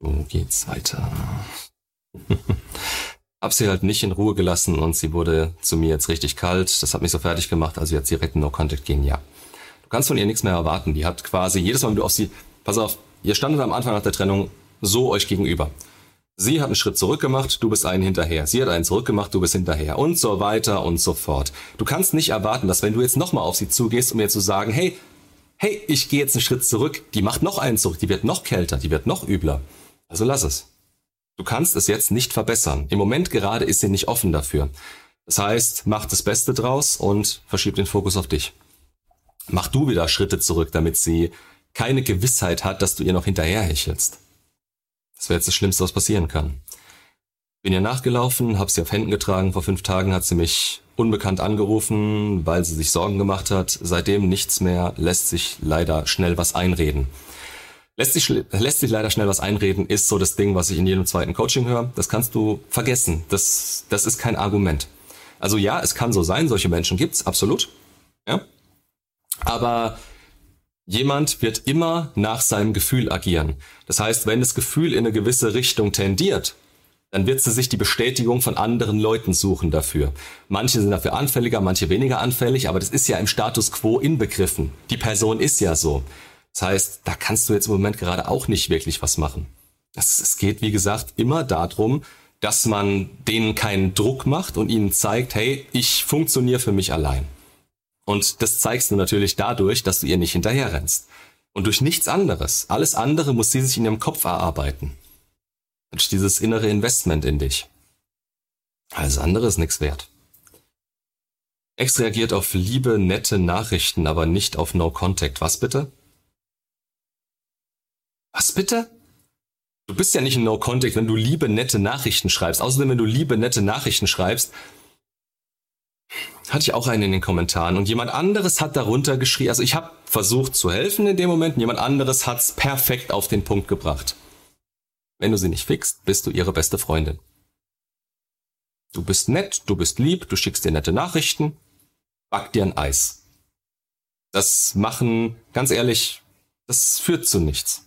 Wo geht's weiter? Hab sie halt nicht in Ruhe gelassen und sie wurde zu mir jetzt richtig kalt. Das hat mich so fertig gemacht, also jetzt direkt No Contact gehen, ja. Du kannst von ihr nichts mehr erwarten. Die hat quasi jedes Mal, wenn du auf sie, pass auf, ihr standet am Anfang nach der Trennung so euch gegenüber. Sie hat einen Schritt zurück gemacht, du bist einen hinterher. Sie hat einen zurück gemacht, du bist hinterher. Und so weiter und so fort. Du kannst nicht erwarten, dass wenn du jetzt nochmal auf sie zugehst, um ihr zu sagen, hey, hey, ich gehe jetzt einen Schritt zurück, die macht noch einen zurück, die wird noch kälter, die wird noch übler. Also lass es. Du kannst es jetzt nicht verbessern. Im Moment gerade ist sie nicht offen dafür. Das heißt, mach das Beste draus und verschieb den Fokus auf dich. Mach du wieder Schritte zurück, damit sie keine Gewissheit hat, dass du ihr noch hinterherhechelst. Das wäre jetzt das Schlimmste, was passieren kann. Bin ihr nachgelaufen, hab sie auf Händen getragen. Vor fünf Tagen hat sie mich unbekannt angerufen, weil sie sich Sorgen gemacht hat. Seitdem nichts mehr, lässt sich leider schnell was einreden. Lässt sich, lässt sich leider schnell was einreden, ist so das Ding, was ich in jedem zweiten Coaching höre. Das kannst du vergessen. Das, das ist kein Argument. Also ja, es kann so sein, solche Menschen gibt's, absolut. Ja. Aber Jemand wird immer nach seinem Gefühl agieren. Das heißt, wenn das Gefühl in eine gewisse Richtung tendiert, dann wird sie sich die Bestätigung von anderen Leuten suchen dafür. Manche sind dafür anfälliger, manche weniger anfällig, aber das ist ja im Status quo inbegriffen. Die Person ist ja so. Das heißt, da kannst du jetzt im Moment gerade auch nicht wirklich was machen. Es geht, wie gesagt, immer darum, dass man denen keinen Druck macht und ihnen zeigt, hey, ich funktioniere für mich allein. Und das zeigst du natürlich dadurch, dass du ihr nicht hinterherrennst. Und durch nichts anderes. Alles andere muss sie sich in ihrem Kopf erarbeiten. Durch dieses innere Investment in dich. Alles andere ist nichts wert. Ex reagiert auf liebe, nette Nachrichten, aber nicht auf No Contact. Was bitte? Was bitte? Du bist ja nicht in No Contact, wenn du liebe, nette Nachrichten schreibst. Außerdem, wenn du liebe, nette Nachrichten schreibst, hatte ich auch einen in den Kommentaren und jemand anderes hat darunter geschrieben, also ich habe versucht zu helfen in dem Moment und jemand anderes hat's perfekt auf den Punkt gebracht. Wenn du sie nicht fixst, bist du ihre beste Freundin. Du bist nett, du bist lieb, du schickst dir nette Nachrichten, back dir ein Eis. Das machen, ganz ehrlich, das führt zu nichts.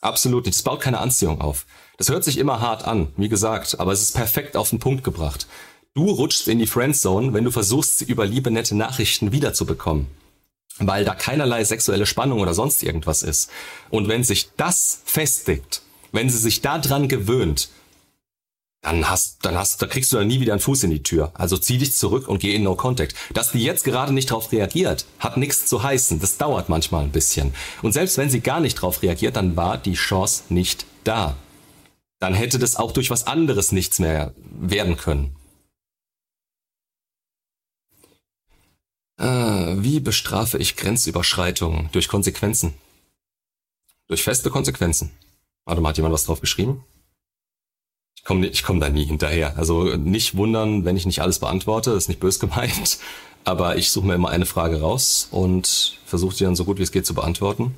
Absolut nicht. Das baut keine Anziehung auf. Das hört sich immer hart an, wie gesagt, aber es ist perfekt auf den Punkt gebracht. Du rutschst in die Friendzone, wenn du versuchst, sie über liebe, nette Nachrichten wiederzubekommen. Weil da keinerlei sexuelle Spannung oder sonst irgendwas ist. Und wenn sich das festigt, wenn sie sich daran gewöhnt, dann hast, dann hast, da kriegst du dann nie wieder einen Fuß in die Tür. Also zieh dich zurück und geh in No Contact. Dass die jetzt gerade nicht drauf reagiert, hat nichts zu heißen. Das dauert manchmal ein bisschen. Und selbst wenn sie gar nicht drauf reagiert, dann war die Chance nicht da. Dann hätte das auch durch was anderes nichts mehr werden können. Ah, wie bestrafe ich Grenzüberschreitungen? Durch Konsequenzen. Durch feste Konsequenzen. Warte mal, hat jemand was drauf geschrieben? Ich komme ich komm da nie hinterher. Also nicht wundern, wenn ich nicht alles beantworte, ist nicht bös gemeint. (laughs) Aber ich suche mir immer eine Frage raus und versuche sie dann so gut wie es geht zu beantworten.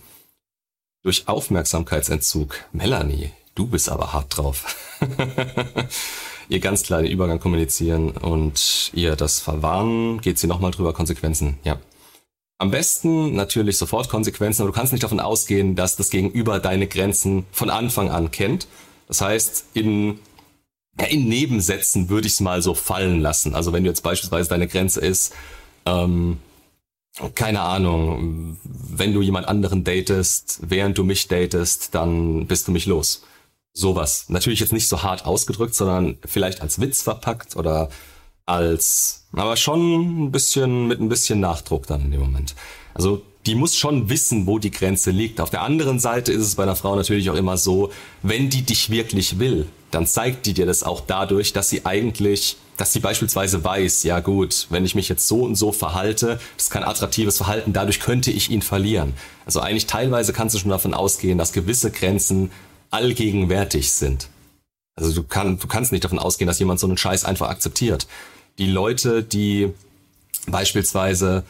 Durch Aufmerksamkeitsentzug. Melanie, du bist aber hart drauf. (laughs) ihr ganz klar den Übergang kommunizieren und ihr das verwarnen. Geht sie nochmal drüber, Konsequenzen, ja. Am besten natürlich sofort Konsequenzen, aber du kannst nicht davon ausgehen, dass das Gegenüber deine Grenzen von Anfang an kennt. Das heißt, in in Nebensätzen würde ich es mal so fallen lassen. Also wenn du jetzt beispielsweise deine Grenze ist, ähm, keine Ahnung, wenn du jemand anderen datest, während du mich datest, dann bist du mich los. Sowas. Natürlich jetzt nicht so hart ausgedrückt, sondern vielleicht als Witz verpackt oder als, aber schon ein bisschen mit ein bisschen Nachdruck dann in dem Moment. Also die muss schon wissen, wo die Grenze liegt. Auf der anderen Seite ist es bei einer Frau natürlich auch immer so, wenn die dich wirklich will, dann zeigt die dir das auch dadurch, dass sie eigentlich, dass sie beispielsweise weiß, ja gut, wenn ich mich jetzt so und so verhalte, das ist kein attraktives Verhalten, dadurch könnte ich ihn verlieren. Also eigentlich teilweise kannst du schon davon ausgehen, dass gewisse Grenzen allgegenwärtig sind. Also du, kann, du kannst nicht davon ausgehen, dass jemand so einen Scheiß einfach akzeptiert. Die Leute, die beispielsweise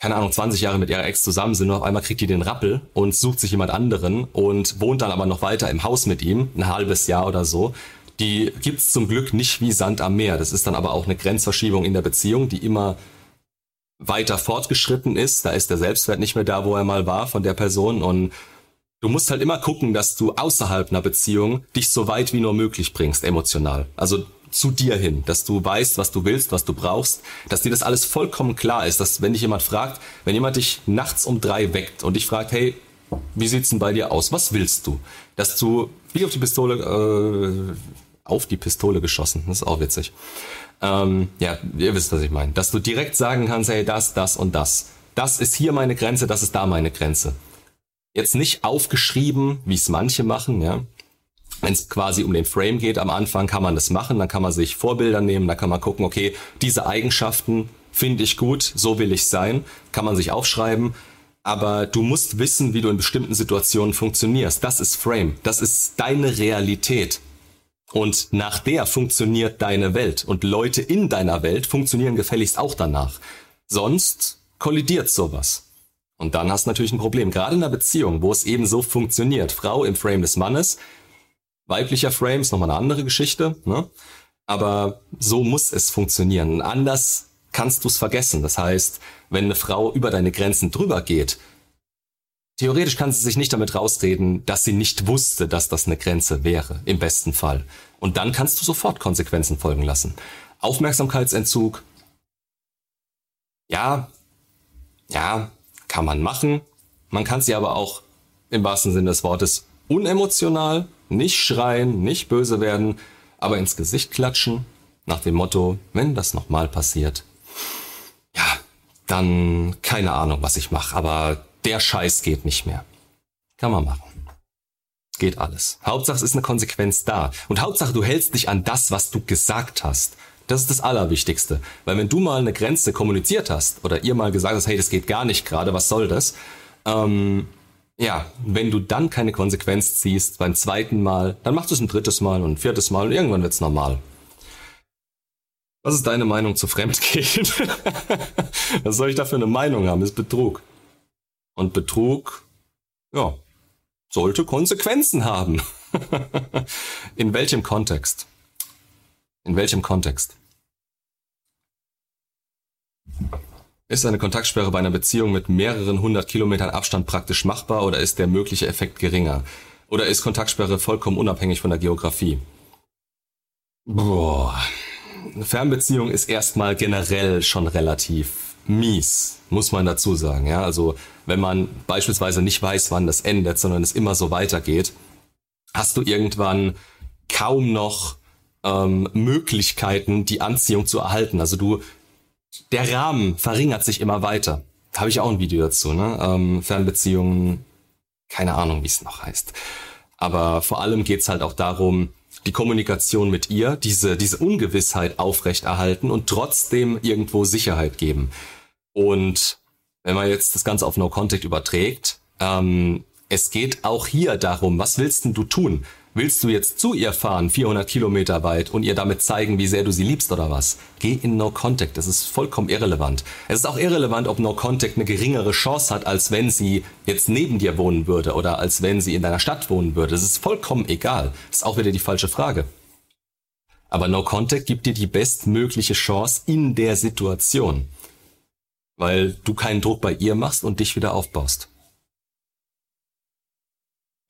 keine Ahnung, 20 Jahre mit ihrer Ex zusammen sind und auf einmal kriegt die den Rappel und sucht sich jemand anderen und wohnt dann aber noch weiter im Haus mit ihm, ein halbes Jahr oder so. Die gibt's zum Glück nicht wie Sand am Meer. Das ist dann aber auch eine Grenzverschiebung in der Beziehung, die immer weiter fortgeschritten ist. Da ist der Selbstwert nicht mehr da, wo er mal war von der Person und Du musst halt immer gucken, dass du außerhalb einer Beziehung dich so weit wie nur möglich bringst, emotional. Also zu dir hin, dass du weißt, was du willst, was du brauchst, dass dir das alles vollkommen klar ist, dass wenn dich jemand fragt, wenn jemand dich nachts um drei weckt und dich fragt, hey, wie sieht's denn bei dir aus? Was willst du? Dass du wie auf die Pistole, äh, auf die Pistole geschossen, das ist auch witzig. Ähm, ja, ihr wisst, was ich meine. Dass du direkt sagen kannst, hey, das, das und das. Das ist hier meine Grenze, das ist da meine Grenze. Jetzt nicht aufgeschrieben, wie es manche machen, ja. Wenn es quasi um den Frame geht am Anfang, kann man das machen, dann kann man sich Vorbilder nehmen, dann kann man gucken, okay, diese Eigenschaften finde ich gut, so will ich sein, kann man sich aufschreiben, aber du musst wissen, wie du in bestimmten Situationen funktionierst. Das ist Frame, das ist deine Realität. Und nach der funktioniert deine Welt. Und Leute in deiner Welt funktionieren gefälligst auch danach. Sonst kollidiert sowas. Und dann hast du natürlich ein Problem. Gerade in einer Beziehung, wo es eben so funktioniert. Frau im Frame des Mannes, weiblicher Frame ist nochmal eine andere Geschichte, ne? aber so muss es funktionieren. Anders kannst du es vergessen. Das heißt, wenn eine Frau über deine Grenzen drüber geht, theoretisch kann sie sich nicht damit rausreden, dass sie nicht wusste, dass das eine Grenze wäre, im besten Fall. Und dann kannst du sofort Konsequenzen folgen lassen. Aufmerksamkeitsentzug, ja, ja, kann man machen. Man kann sie aber auch im wahrsten Sinne des Wortes unemotional nicht schreien, nicht böse werden, aber ins Gesicht klatschen, nach dem Motto, wenn das nochmal passiert, ja, dann keine Ahnung, was ich mache, aber der Scheiß geht nicht mehr. Kann man machen. Geht alles. Hauptsache es ist eine Konsequenz da. Und Hauptsache du hältst dich an das, was du gesagt hast. Das ist das Allerwichtigste. Weil wenn du mal eine Grenze kommuniziert hast oder ihr mal gesagt hast, hey, das geht gar nicht gerade, was soll das? Ähm, ja, wenn du dann keine Konsequenz ziehst beim zweiten Mal, dann machst du es ein drittes Mal und ein viertes Mal und irgendwann wird's normal. Was ist deine Meinung zu Fremdgehen? (laughs) Was soll ich da für eine Meinung haben? Ist Betrug. Und Betrug, ja, sollte Konsequenzen haben. (laughs) In welchem Kontext? In welchem Kontext? Ist eine Kontaktsperre bei einer Beziehung mit mehreren hundert Kilometern Abstand praktisch machbar oder ist der mögliche Effekt geringer? Oder ist Kontaktsperre vollkommen unabhängig von der Geografie? Boah. Fernbeziehung ist erstmal generell schon relativ mies, muss man dazu sagen. Ja, also wenn man beispielsweise nicht weiß, wann das endet, sondern es immer so weitergeht, hast du irgendwann kaum noch ähm, Möglichkeiten, die Anziehung zu erhalten. Also du der Rahmen verringert sich immer weiter. Da habe ich auch ein Video dazu, ne? Ähm, Fernbeziehungen, keine Ahnung, wie es noch heißt. Aber vor allem geht's halt auch darum, die Kommunikation mit ihr, diese, diese Ungewissheit aufrechterhalten und trotzdem irgendwo Sicherheit geben. Und wenn man jetzt das Ganze auf No Contact überträgt, ähm, es geht auch hier darum, was willst denn du tun? Willst du jetzt zu ihr fahren, 400 Kilometer weit, und ihr damit zeigen, wie sehr du sie liebst oder was? Geh in No Contact. Das ist vollkommen irrelevant. Es ist auch irrelevant, ob No Contact eine geringere Chance hat, als wenn sie jetzt neben dir wohnen würde oder als wenn sie in deiner Stadt wohnen würde. Das ist vollkommen egal. Das ist auch wieder die falsche Frage. Aber No Contact gibt dir die bestmögliche Chance in der Situation. Weil du keinen Druck bei ihr machst und dich wieder aufbaust.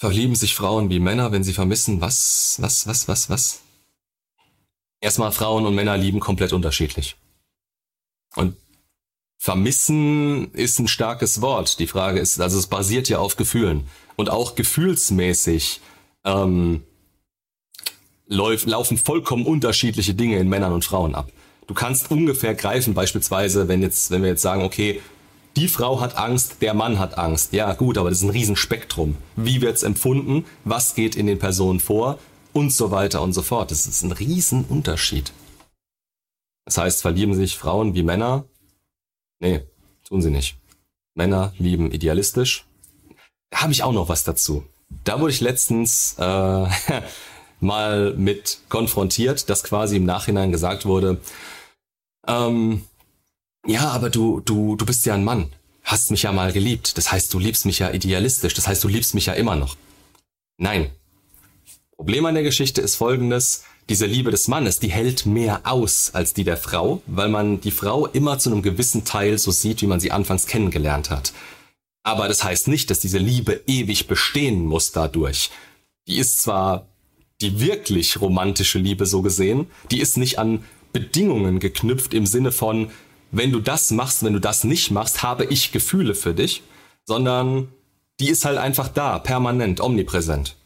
Verlieben sich Frauen wie Männer, wenn sie vermissen, was, was, was, was, was? Erstmal Frauen und Männer lieben komplett unterschiedlich. Und vermissen ist ein starkes Wort. Die Frage ist, also es basiert ja auf Gefühlen. Und auch gefühlsmäßig ähm, läuf, laufen vollkommen unterschiedliche Dinge in Männern und Frauen ab. Du kannst ungefähr greifen, beispielsweise, wenn jetzt, wenn wir jetzt sagen, okay, die Frau hat Angst, der Mann hat Angst. Ja, gut, aber das ist ein Riesenspektrum. Wie wird's empfunden? Was geht in den Personen vor? Und so weiter und so fort. Das ist ein Riesenunterschied. Das heißt, verlieben sich Frauen wie Männer? Nee, tun sie nicht. Männer lieben idealistisch. Da habe ich auch noch was dazu. Da wurde ich letztens äh, (laughs) mal mit konfrontiert, dass quasi im Nachhinein gesagt wurde, ähm, ja, aber du, du, du bist ja ein Mann, hast mich ja mal geliebt, das heißt, du liebst mich ja idealistisch, das heißt, du liebst mich ja immer noch. Nein. Problem an der Geschichte ist folgendes, diese Liebe des Mannes, die hält mehr aus als die der Frau, weil man die Frau immer zu einem gewissen Teil so sieht, wie man sie anfangs kennengelernt hat. Aber das heißt nicht, dass diese Liebe ewig bestehen muss dadurch. Die ist zwar die wirklich romantische Liebe so gesehen, die ist nicht an Bedingungen geknüpft im Sinne von, wenn du das machst, wenn du das nicht machst, habe ich Gefühle für dich, sondern die ist halt einfach da, permanent, omnipräsent.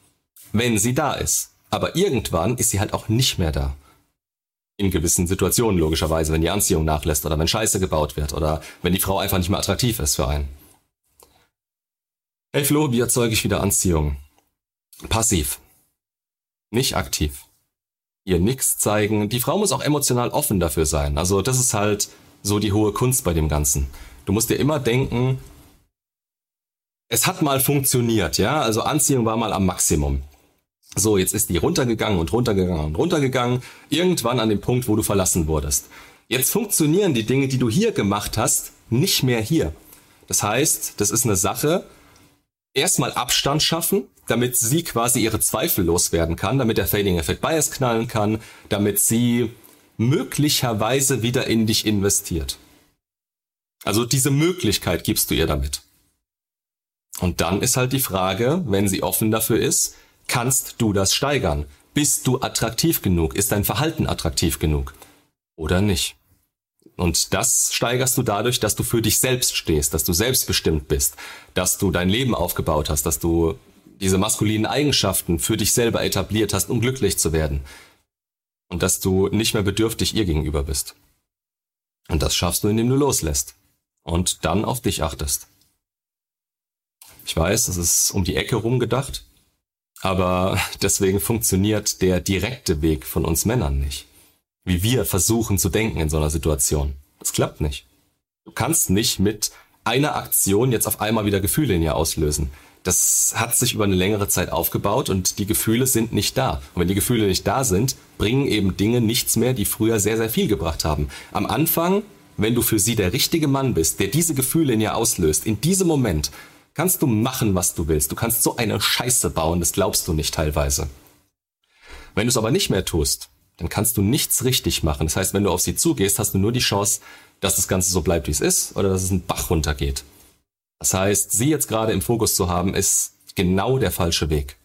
Wenn sie da ist. Aber irgendwann ist sie halt auch nicht mehr da. In gewissen Situationen logischerweise, wenn die Anziehung nachlässt oder wenn Scheiße gebaut wird oder wenn die Frau einfach nicht mehr attraktiv ist für einen. Hey Flo, wie erzeuge ich wieder Anziehung? Passiv. Nicht aktiv. Ihr nix zeigen. Die Frau muss auch emotional offen dafür sein. Also das ist halt so die hohe Kunst bei dem Ganzen. Du musst dir immer denken, es hat mal funktioniert, ja? Also Anziehung war mal am Maximum. So, jetzt ist die runtergegangen und runtergegangen und runtergegangen. Irgendwann an dem Punkt, wo du verlassen wurdest. Jetzt funktionieren die Dinge, die du hier gemacht hast, nicht mehr hier. Das heißt, das ist eine Sache, erstmal Abstand schaffen, damit sie quasi ihre Zweifel loswerden kann, damit der Fading Effect Bias knallen kann, damit sie möglicherweise wieder in dich investiert. Also diese Möglichkeit gibst du ihr damit. Und dann ist halt die Frage, wenn sie offen dafür ist, kannst du das steigern? Bist du attraktiv genug? Ist dein Verhalten attraktiv genug? Oder nicht? Und das steigerst du dadurch, dass du für dich selbst stehst, dass du selbstbestimmt bist, dass du dein Leben aufgebaut hast, dass du diese maskulinen Eigenschaften für dich selber etabliert hast, um glücklich zu werden. Und dass du nicht mehr bedürftig ihr gegenüber bist. Und das schaffst du, indem du loslässt. Und dann auf dich achtest. Ich weiß, es ist um die Ecke rumgedacht, aber (laughs) deswegen funktioniert der direkte Weg von uns Männern nicht. Wie wir versuchen zu denken in so einer Situation. Das klappt nicht. Du kannst nicht mit einer Aktion jetzt auf einmal wieder Gefühle in ihr auslösen das hat sich über eine längere Zeit aufgebaut und die Gefühle sind nicht da. Und wenn die Gefühle nicht da sind, bringen eben Dinge nichts mehr, die früher sehr, sehr viel gebracht haben. Am Anfang, wenn du für sie der richtige Mann bist, der diese Gefühle in ihr auslöst, in diesem Moment kannst du machen, was du willst. Du kannst so eine Scheiße bauen, das glaubst du nicht teilweise. Wenn du es aber nicht mehr tust, dann kannst du nichts richtig machen. Das heißt, wenn du auf sie zugehst, hast du nur die Chance, dass das Ganze so bleibt, wie es ist, oder dass es einen Bach runtergeht. Das heißt, sie jetzt gerade im Fokus zu haben, ist genau der falsche Weg.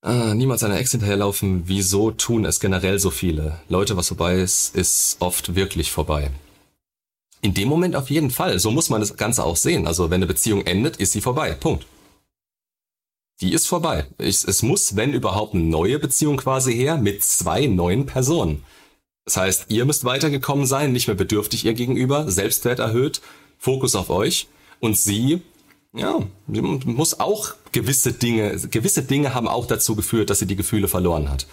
Ah, niemals einer Ex hinterherlaufen. Wieso tun es generell so viele? Leute, was vorbei ist, ist oft wirklich vorbei. In dem Moment auf jeden Fall. So muss man das Ganze auch sehen. Also wenn eine Beziehung endet, ist sie vorbei. Punkt. Die ist vorbei. Ich, es muss, wenn überhaupt, eine neue Beziehung quasi her mit zwei neuen Personen. Das heißt, ihr müsst weitergekommen sein, nicht mehr bedürftig ihr gegenüber, Selbstwert erhöht, Fokus auf euch und sie, ja, muss auch gewisse Dinge, gewisse Dinge haben auch dazu geführt, dass sie die Gefühle verloren hat.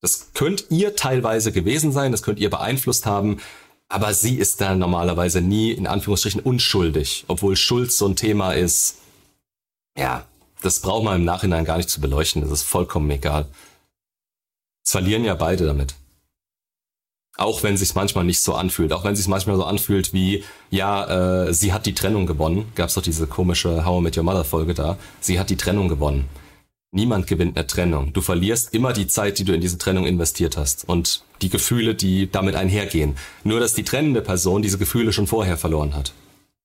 Das könnt ihr teilweise gewesen sein, das könnt ihr beeinflusst haben, aber sie ist da normalerweise nie in Anführungsstrichen unschuldig, obwohl Schuld so ein Thema ist. Ja, das braucht man im Nachhinein gar nicht zu beleuchten, das ist vollkommen egal. Es verlieren ja beide damit. Auch wenn sich manchmal nicht so anfühlt, auch wenn sich manchmal so anfühlt wie, ja, äh, sie hat die Trennung gewonnen. Gab's doch diese komische How I Met Your Mother Folge da. Sie hat die Trennung gewonnen. Niemand gewinnt eine Trennung. Du verlierst immer die Zeit, die du in diese Trennung investiert hast und die Gefühle, die damit einhergehen. Nur, dass die trennende Person diese Gefühle schon vorher verloren hat.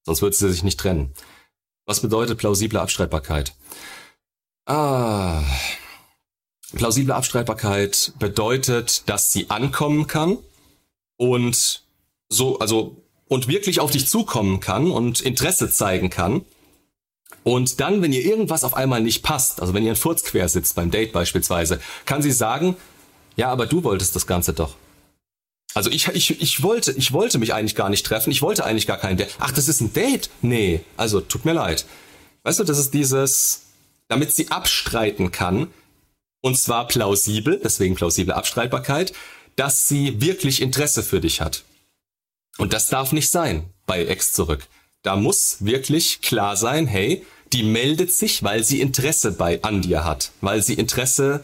Sonst würde sie sich nicht trennen. Was bedeutet plausible Abstreitbarkeit? Ah, plausible Abstreitbarkeit bedeutet, dass sie ankommen kann und so, also, und wirklich auf dich zukommen kann und Interesse zeigen kann. Und dann, wenn ihr irgendwas auf einmal nicht passt, also wenn ihr ein Furz quer sitzt beim Date beispielsweise, kann sie sagen, ja, aber du wolltest das Ganze doch. Also ich, ich, ich wollte, ich wollte mich eigentlich gar nicht treffen. Ich wollte eigentlich gar kein Date. Ach, das ist ein Date? Nee, also tut mir leid. Weißt du, das ist dieses, damit sie abstreiten kann, und zwar plausibel, deswegen plausible Abstreitbarkeit, dass sie wirklich Interesse für dich hat. Und das darf nicht sein bei Ex zurück. Da muss wirklich klar sein, hey, die meldet sich, weil sie Interesse bei an dir hat, weil sie Interesse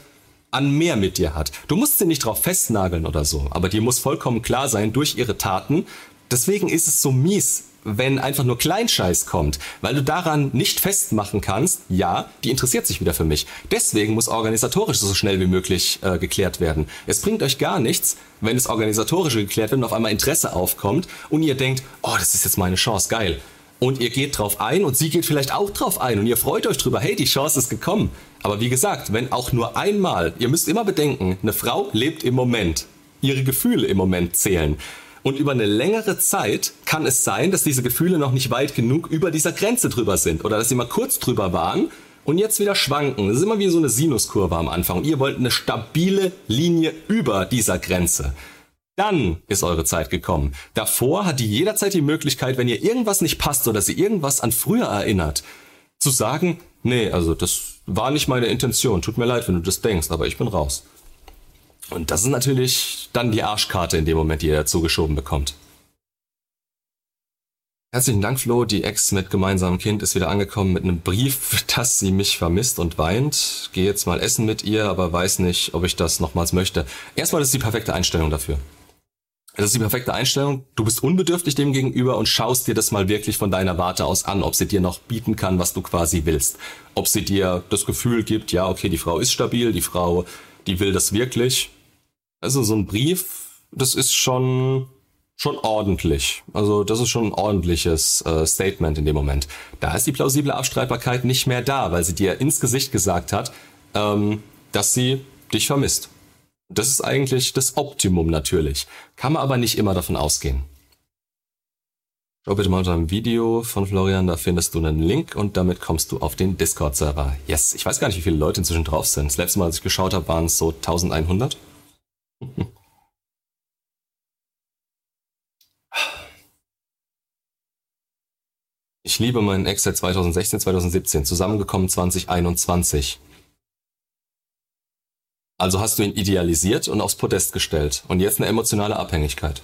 an mehr mit dir hat. Du musst sie nicht drauf festnageln oder so, aber dir muss vollkommen klar sein durch ihre Taten. Deswegen ist es so mies, wenn einfach nur Kleinscheiß kommt, weil du daran nicht festmachen kannst, ja, die interessiert sich wieder für mich. Deswegen muss organisatorisch so schnell wie möglich äh, geklärt werden. Es bringt euch gar nichts, wenn es organisatorisch geklärt wird und auf einmal Interesse aufkommt und ihr denkt, oh, das ist jetzt meine Chance, geil. Und ihr geht drauf ein und sie geht vielleicht auch drauf ein und ihr freut euch drüber, hey, die Chance ist gekommen. Aber wie gesagt, wenn auch nur einmal, ihr müsst immer bedenken, eine Frau lebt im Moment. Ihre Gefühle im Moment zählen. Und über eine längere Zeit kann es sein, dass diese Gefühle noch nicht weit genug über dieser Grenze drüber sind oder dass sie mal kurz drüber waren und jetzt wieder schwanken. Das ist immer wie so eine Sinuskurve am Anfang. Und ihr wollt eine stabile Linie über dieser Grenze. Dann ist eure Zeit gekommen. Davor hat die jederzeit die Möglichkeit, wenn ihr irgendwas nicht passt oder sie irgendwas an früher erinnert, zu sagen, nee, also das war nicht meine Intention. Tut mir leid, wenn du das denkst, aber ich bin raus. Und das ist natürlich dann die Arschkarte in dem Moment, die ihr zugeschoben bekommt. Herzlichen Dank, Flo. Die Ex mit gemeinsamem Kind ist wieder angekommen mit einem Brief, (laughs) dass sie mich vermisst und weint. Gehe jetzt mal essen mit ihr, aber weiß nicht, ob ich das nochmals möchte. Erstmal ist es die perfekte Einstellung dafür. Es ist die perfekte Einstellung. Du bist unbedürftig dem gegenüber und schaust dir das mal wirklich von deiner Warte aus an, ob sie dir noch bieten kann, was du quasi willst. Ob sie dir das Gefühl gibt, ja, okay, die Frau ist stabil, die Frau, die will das wirklich. Also so ein Brief, das ist schon schon ordentlich. Also das ist schon ein ordentliches äh, Statement in dem Moment. Da ist die plausible Abstreitbarkeit nicht mehr da, weil sie dir ins Gesicht gesagt hat, ähm, dass sie dich vermisst. Das ist eigentlich das Optimum natürlich. Kann man aber nicht immer davon ausgehen. Schau bitte mal unter dem Video von Florian, da findest du einen Link und damit kommst du auf den Discord-Server. Yes, ich weiß gar nicht, wie viele Leute inzwischen drauf sind. Das letzte Mal, als ich geschaut habe, waren es so 1100. (laughs) Ich liebe meinen Ex seit 2016, 2017, zusammengekommen 2021. Also hast du ihn idealisiert und aufs Podest gestellt und jetzt eine emotionale Abhängigkeit.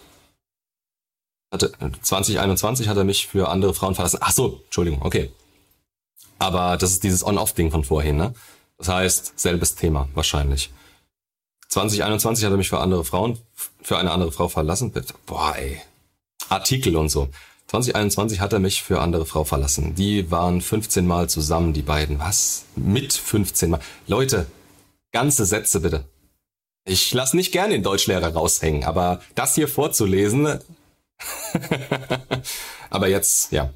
Hatte, 2021 hat er mich für andere Frauen verlassen. Ach so, Entschuldigung, okay. Aber das ist dieses On-Off-Ding von vorhin, ne? Das heißt, selbes Thema wahrscheinlich. 2021 hat er mich für andere Frauen, für eine andere Frau verlassen. Boah, ey. Artikel und so. 2021 hat er mich für andere Frau verlassen. Die waren 15 Mal zusammen, die beiden. Was? Mit 15 Mal. Leute, Ganze Sätze bitte. Ich lasse nicht gerne den Deutschlehrer raushängen, aber das hier vorzulesen. (laughs) aber jetzt, ja.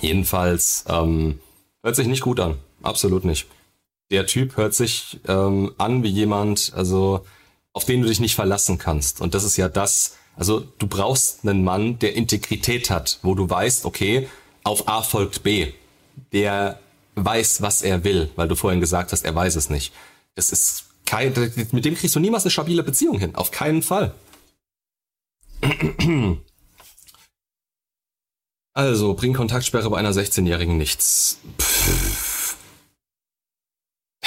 Jedenfalls ähm, hört sich nicht gut an. Absolut nicht. Der Typ hört sich ähm, an wie jemand, also auf den du dich nicht verlassen kannst. Und das ist ja das, also du brauchst einen Mann, der Integrität hat, wo du weißt, okay, auf A folgt B. Der weiß, was er will, weil du vorhin gesagt hast, er weiß es nicht. Das ist kein, mit dem kriegst du niemals eine stabile Beziehung hin. Auf keinen Fall. Also, bringt Kontaktsperre bei einer 16-Jährigen nichts. Pff.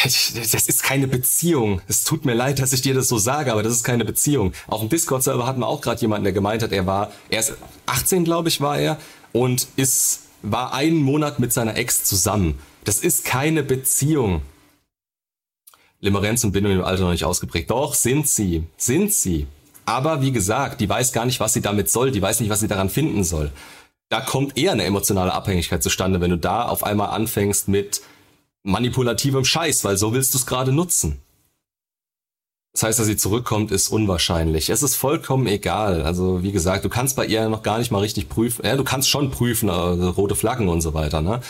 Das ist keine Beziehung. Es tut mir leid, dass ich dir das so sage, aber das ist keine Beziehung. Auf dem Discord-Server hatten wir auch gerade jemanden, der gemeint hat, er war, er ist 18, glaube ich, war er, und ist, war einen Monat mit seiner Ex zusammen. Das ist keine Beziehung. Limerenz und Bindung im Alter noch nicht ausgeprägt. Doch, sind sie. Sind sie. Aber wie gesagt, die weiß gar nicht, was sie damit soll. Die weiß nicht, was sie daran finden soll. Da kommt eher eine emotionale Abhängigkeit zustande, wenn du da auf einmal anfängst mit manipulativem Scheiß, weil so willst du es gerade nutzen. Das heißt, dass sie zurückkommt, ist unwahrscheinlich. Es ist vollkommen egal. Also wie gesagt, du kannst bei ihr noch gar nicht mal richtig prüfen. Ja, du kannst schon prüfen, also rote Flaggen und so weiter, ne?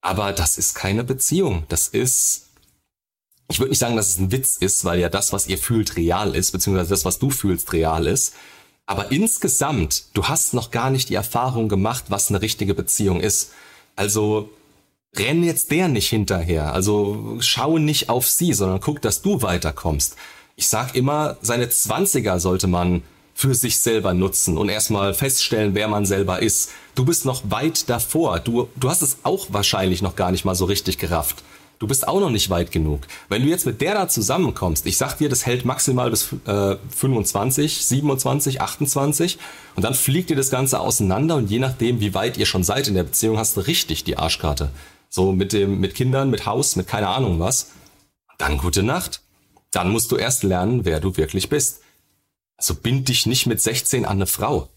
Aber das ist keine Beziehung. Das ist ich würde nicht sagen, dass es ein Witz ist, weil ja das, was ihr fühlt, real ist, beziehungsweise das, was du fühlst, real ist. Aber insgesamt, du hast noch gar nicht die Erfahrung gemacht, was eine richtige Beziehung ist. Also renn jetzt der nicht hinterher. Also schau nicht auf sie, sondern guck, dass du weiterkommst. Ich sag immer, seine Zwanziger sollte man für sich selber nutzen und erstmal feststellen, wer man selber ist. Du bist noch weit davor. Du, du hast es auch wahrscheinlich noch gar nicht mal so richtig gerafft. Du bist auch noch nicht weit genug. Wenn du jetzt mit der da zusammenkommst, ich sag dir, das hält maximal bis äh, 25, 27, 28 und dann fliegt dir das Ganze auseinander und je nachdem, wie weit ihr schon seid in der Beziehung, hast du richtig die Arschkarte. So mit dem, mit Kindern, mit Haus, mit keine Ahnung was. Dann gute Nacht. Dann musst du erst lernen, wer du wirklich bist. Also bind dich nicht mit 16 an eine Frau.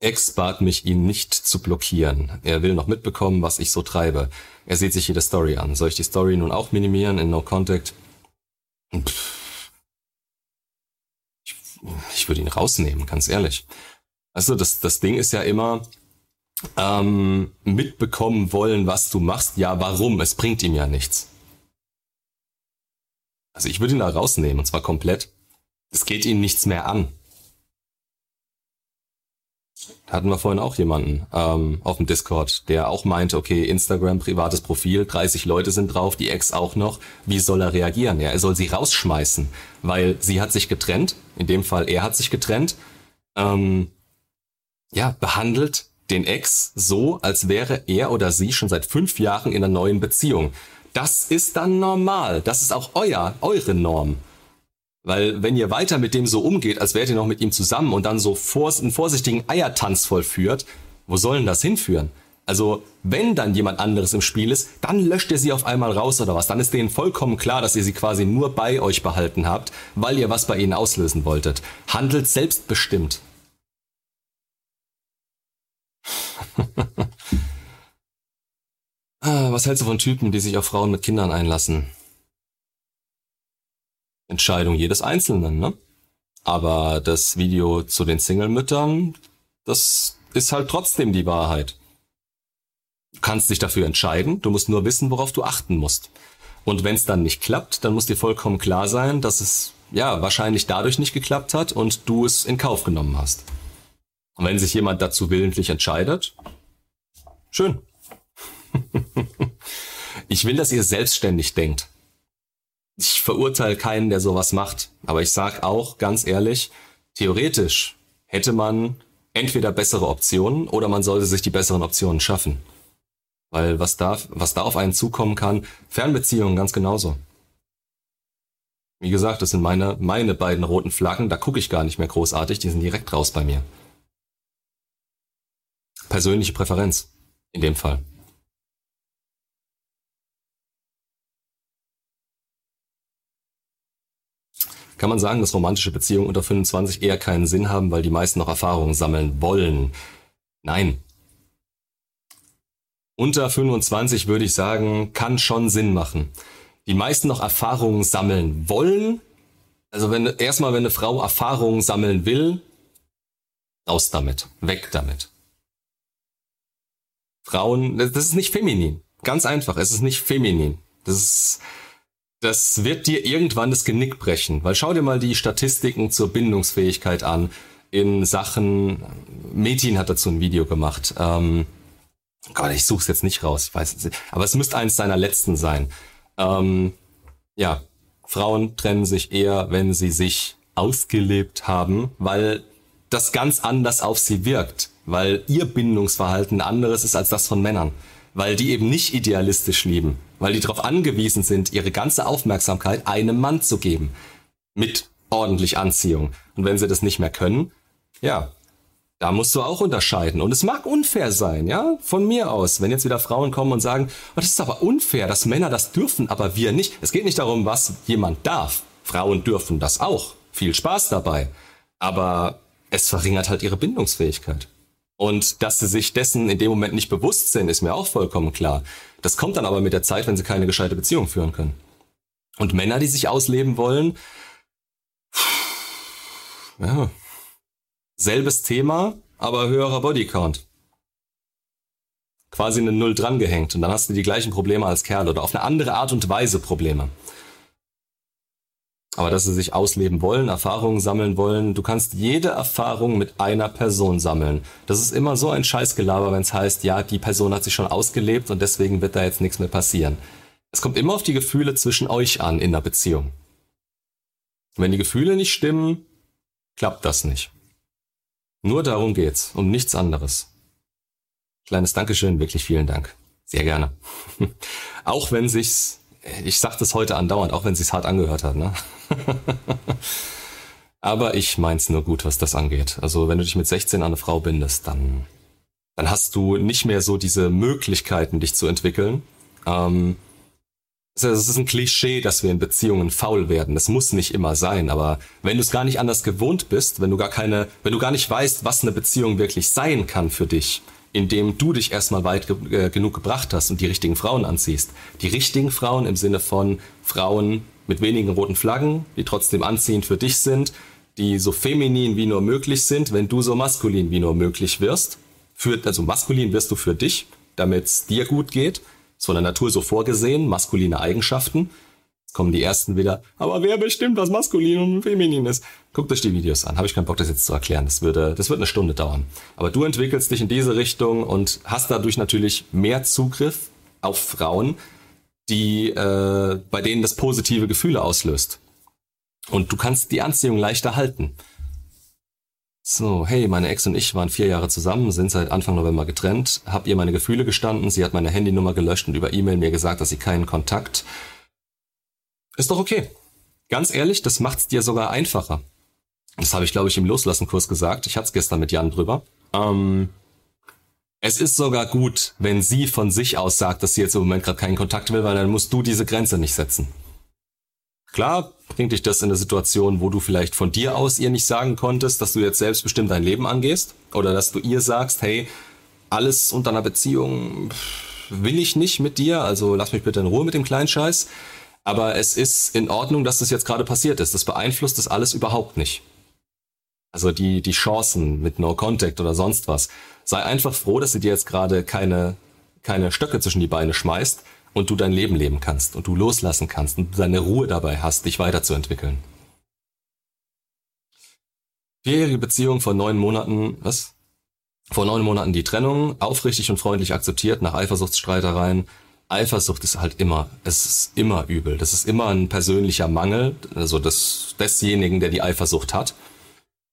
Ex bat mich, ihn nicht zu blockieren. Er will noch mitbekommen, was ich so treibe. Er sieht sich jede Story an. Soll ich die Story nun auch minimieren in No Contact? Ich, ich würde ihn rausnehmen, ganz ehrlich. Also das, das Ding ist ja immer, ähm, mitbekommen wollen, was du machst. Ja, warum? Es bringt ihm ja nichts. Also ich würde ihn da rausnehmen, und zwar komplett. Es geht ihm nichts mehr an. Da hatten wir vorhin auch jemanden ähm, auf dem Discord, der auch meinte, okay, Instagram, privates Profil, 30 Leute sind drauf, die Ex auch noch. Wie soll er reagieren? Ja, er soll sie rausschmeißen, weil sie hat sich getrennt. In dem Fall, er hat sich getrennt. Ähm, ja, behandelt den Ex so, als wäre er oder sie schon seit fünf Jahren in einer neuen Beziehung. Das ist dann normal. Das ist auch euer, eure Norm. Weil wenn ihr weiter mit dem so umgeht, als wärt ihr noch mit ihm zusammen und dann so vor, einen vorsichtigen Eiertanz vollführt, wo soll denn das hinführen? Also, wenn dann jemand anderes im Spiel ist, dann löscht ihr sie auf einmal raus oder was. Dann ist denen vollkommen klar, dass ihr sie quasi nur bei euch behalten habt, weil ihr was bei ihnen auslösen wolltet. Handelt selbstbestimmt. ah, (laughs) was hältst du von Typen, die sich auf Frauen mit Kindern einlassen? Entscheidung jedes Einzelnen, ne? Aber das Video zu den Single-Müttern, das ist halt trotzdem die Wahrheit. Du kannst dich dafür entscheiden, du musst nur wissen, worauf du achten musst. Und wenn es dann nicht klappt, dann muss dir vollkommen klar sein, dass es ja wahrscheinlich dadurch nicht geklappt hat und du es in Kauf genommen hast. Und wenn sich jemand dazu willentlich entscheidet, schön. (laughs) ich will, dass ihr selbstständig denkt. Ich verurteile keinen, der sowas macht, aber ich sag auch ganz ehrlich, theoretisch hätte man entweder bessere Optionen oder man sollte sich die besseren Optionen schaffen. Weil was da, was da auf einen zukommen kann, Fernbeziehungen ganz genauso. Wie gesagt, das sind meine, meine beiden roten Flaggen, da gucke ich gar nicht mehr großartig, die sind direkt raus bei mir persönliche Präferenz in dem Fall. Kann man sagen, dass romantische Beziehungen unter 25 eher keinen Sinn haben, weil die meisten noch Erfahrungen sammeln wollen? Nein. Unter 25 würde ich sagen, kann schon Sinn machen. Die meisten noch Erfahrungen sammeln wollen. Also wenn erstmal, wenn eine Frau Erfahrungen sammeln will, raus damit, weg damit. Frauen, das ist nicht feminin. Ganz einfach, es ist nicht feminin. Das ist, das wird dir irgendwann das Genick brechen. Weil schau dir mal die Statistiken zur Bindungsfähigkeit an. In Sachen, Metin hat dazu ein Video gemacht. Ähm, Gott, ich such's jetzt nicht raus, ich weiß es nicht. Aber es müsste eins seiner letzten sein. Ähm, ja, Frauen trennen sich eher, wenn sie sich ausgelebt haben, weil das ganz anders auf sie wirkt weil ihr Bindungsverhalten anderes ist als das von Männern, weil die eben nicht idealistisch lieben, weil die darauf angewiesen sind, ihre ganze Aufmerksamkeit einem Mann zu geben, mit ordentlich Anziehung. Und wenn sie das nicht mehr können, ja, da musst du auch unterscheiden. Und es mag unfair sein, ja, von mir aus. Wenn jetzt wieder Frauen kommen und sagen, oh, das ist aber unfair, dass Männer das dürfen, aber wir nicht. Es geht nicht darum, was jemand darf. Frauen dürfen das auch. Viel Spaß dabei. Aber es verringert halt ihre Bindungsfähigkeit. Und dass sie sich dessen in dem Moment nicht bewusst sind, ist mir auch vollkommen klar. Das kommt dann aber mit der Zeit, wenn sie keine gescheite Beziehung führen können. Und Männer, die sich ausleben wollen, ja, selbes Thema, aber höherer Bodycount. quasi eine Null dran gehängt und dann hast du die gleichen Probleme als Kerl oder auf eine andere Art und Weise Probleme. Aber dass sie sich ausleben wollen, Erfahrungen sammeln wollen, du kannst jede Erfahrung mit einer Person sammeln. Das ist immer so ein Scheißgelaber, wenn es heißt, ja, die Person hat sich schon ausgelebt und deswegen wird da jetzt nichts mehr passieren. Es kommt immer auf die Gefühle zwischen euch an in der Beziehung. Wenn die Gefühle nicht stimmen, klappt das nicht. Nur darum geht's, um nichts anderes. Kleines Dankeschön, wirklich vielen Dank. Sehr gerne. (laughs) auch wenn sich's, ich sag das heute andauernd, auch wenn sich's hart angehört hat, ne? (laughs) Aber ich mein's nur gut, was das angeht. Also wenn du dich mit 16 an eine Frau bindest, dann, dann hast du nicht mehr so diese Möglichkeiten, dich zu entwickeln. Ähm, es ist ein Klischee, dass wir in Beziehungen faul werden. Das muss nicht immer sein, aber wenn du es gar nicht anders gewohnt bist, wenn du gar keine, wenn du gar nicht weißt, was eine Beziehung wirklich sein kann für dich, indem du dich erstmal weit ge äh, genug gebracht hast und die richtigen Frauen anziehst. Die richtigen Frauen im Sinne von Frauen mit wenigen roten Flaggen, die trotzdem anziehend für dich sind, die so feminin wie nur möglich sind, wenn du so maskulin wie nur möglich wirst. Für, also maskulin wirst du für dich, damit es dir gut geht ist von der Natur so vorgesehen, maskuline Eigenschaften. Kommen die ersten wieder, aber wer bestimmt, was maskulin und feminin ist? Guckt euch die Videos an. Habe ich keinen Bock, das jetzt zu erklären. Das würde, das wird eine Stunde dauern. Aber du entwickelst dich in diese Richtung und hast dadurch natürlich mehr Zugriff auf Frauen, die, äh, bei denen das positive Gefühle auslöst. Und du kannst die Anziehung leichter halten. So, hey, meine Ex und ich waren vier Jahre zusammen, sind seit Anfang November getrennt. Hab ihr meine Gefühle gestanden, sie hat meine Handynummer gelöscht und über E-Mail mir gesagt, dass sie keinen Kontakt. Ist doch okay. Ganz ehrlich, das macht's dir sogar einfacher. Das habe ich, glaube ich, im Loslassenkurs gesagt. Ich hatte es gestern mit Jan drüber. Ähm, es ist sogar gut, wenn sie von sich aus sagt, dass sie jetzt im Moment gerade keinen Kontakt will, weil dann musst du diese Grenze nicht setzen. Klar bringt dich das in eine Situation, wo du vielleicht von dir aus ihr nicht sagen konntest, dass du jetzt selbstbestimmt dein Leben angehst oder dass du ihr sagst, hey, alles unter einer Beziehung will ich nicht mit dir, also lass mich bitte in Ruhe mit dem kleinen Scheiß. Aber es ist in Ordnung, dass das jetzt gerade passiert ist. Das beeinflusst das alles überhaupt nicht. Also die, die Chancen mit No Contact oder sonst was. Sei einfach froh, dass sie dir jetzt gerade keine, keine Stöcke zwischen die Beine schmeißt, und du dein Leben leben kannst und du loslassen kannst und deine Ruhe dabei hast, dich weiterzuentwickeln. Vierjährige Beziehung vor neun Monaten, was? Vor neun Monaten die Trennung, aufrichtig und freundlich akzeptiert nach Eifersuchtsstreitereien. Eifersucht ist halt immer, es ist immer übel. Das ist immer ein persönlicher Mangel, also des, desjenigen, der die Eifersucht hat.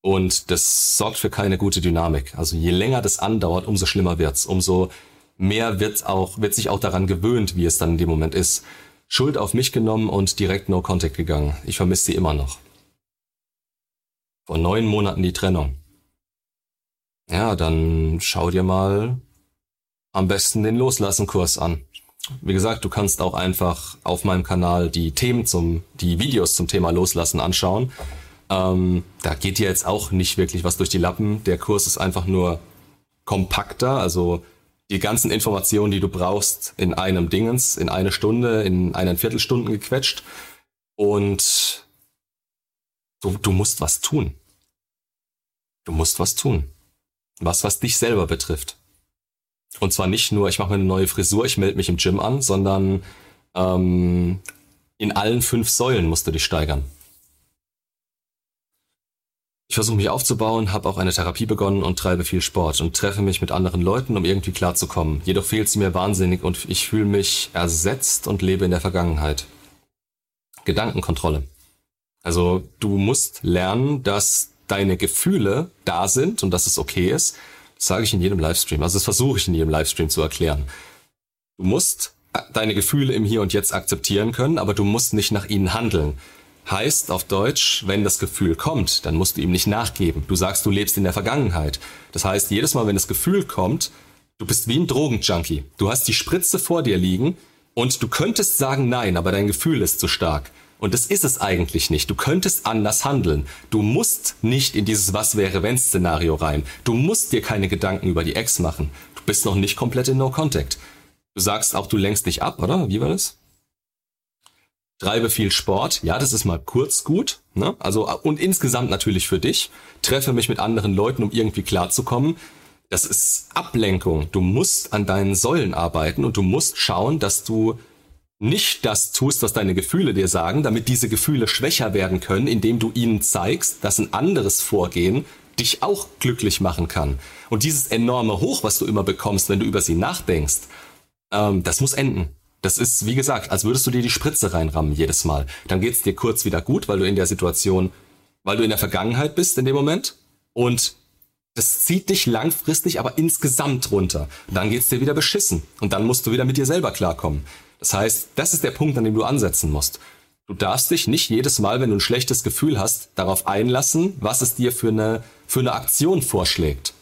Und das sorgt für keine gute Dynamik. Also je länger das andauert, umso schlimmer wird's. Umso mehr wird auch, wird sich auch daran gewöhnt, wie es dann in dem Moment ist. Schuld auf mich genommen und direkt No Contact gegangen. Ich vermisse sie immer noch. Vor neun Monaten die Trennung. Ja, dann schau dir mal am besten den Loslassen-Kurs an. Wie gesagt, du kannst auch einfach auf meinem Kanal die Themen zum, die Videos zum Thema Loslassen anschauen. Ähm, da geht dir jetzt auch nicht wirklich was durch die Lappen. Der Kurs ist einfach nur kompakter, also die ganzen Informationen, die du brauchst, in einem Dingens, in eine Stunde, in einen Viertelstunden gequetscht. Und du, du musst was tun. Du musst was tun. Was, was dich selber betrifft. Und zwar nicht nur, ich mache mir eine neue Frisur, ich melde mich im Gym an, sondern ähm, in allen fünf Säulen musst du dich steigern. Ich versuche mich aufzubauen, habe auch eine Therapie begonnen und treibe viel Sport und treffe mich mit anderen Leuten, um irgendwie klarzukommen. Jedoch fehlt sie mir wahnsinnig und ich fühle mich ersetzt und lebe in der Vergangenheit. Gedankenkontrolle. Also du musst lernen, dass deine Gefühle da sind und dass es okay ist. Sage ich in jedem Livestream. Also das versuche ich in jedem Livestream zu erklären. Du musst deine Gefühle im Hier und Jetzt akzeptieren können, aber du musst nicht nach ihnen handeln. Heißt auf Deutsch, wenn das Gefühl kommt, dann musst du ihm nicht nachgeben. Du sagst, du lebst in der Vergangenheit. Das heißt, jedes Mal, wenn das Gefühl kommt, du bist wie ein Drogenjunkie. Du hast die Spritze vor dir liegen und du könntest sagen nein, aber dein Gefühl ist zu stark. Und das ist es eigentlich nicht. Du könntest anders handeln. Du musst nicht in dieses Was wäre wenn Szenario rein. Du musst dir keine Gedanken über die Ex machen. Du bist noch nicht komplett in No Contact. Du sagst auch, du lenkst dich ab, oder? Wie war das? treibe viel Sport. Ja, das ist mal kurz gut. Ne? Also und insgesamt natürlich für dich. Treffe mich mit anderen Leuten, um irgendwie klarzukommen. Das ist Ablenkung. Du musst an deinen Säulen arbeiten und du musst schauen, dass du nicht das tust, was deine Gefühle dir sagen, damit diese Gefühle schwächer werden können, indem du ihnen zeigst, dass ein anderes Vorgehen dich auch glücklich machen kann. Und dieses enorme Hoch, was du immer bekommst, wenn du über sie nachdenkst, ähm, das muss enden. Das ist, wie gesagt, als würdest du dir die Spritze reinrammen jedes Mal. Dann geht's dir kurz wieder gut, weil du in der Situation, weil du in der Vergangenheit bist in dem Moment und das zieht dich langfristig aber insgesamt runter. dann geht's dir wieder beschissen und dann musst du wieder mit dir selber klarkommen. Das heißt, das ist der Punkt, an dem du ansetzen musst. Du darfst dich nicht jedes Mal, wenn du ein schlechtes Gefühl hast, darauf einlassen, was es dir für eine, für eine Aktion vorschlägt.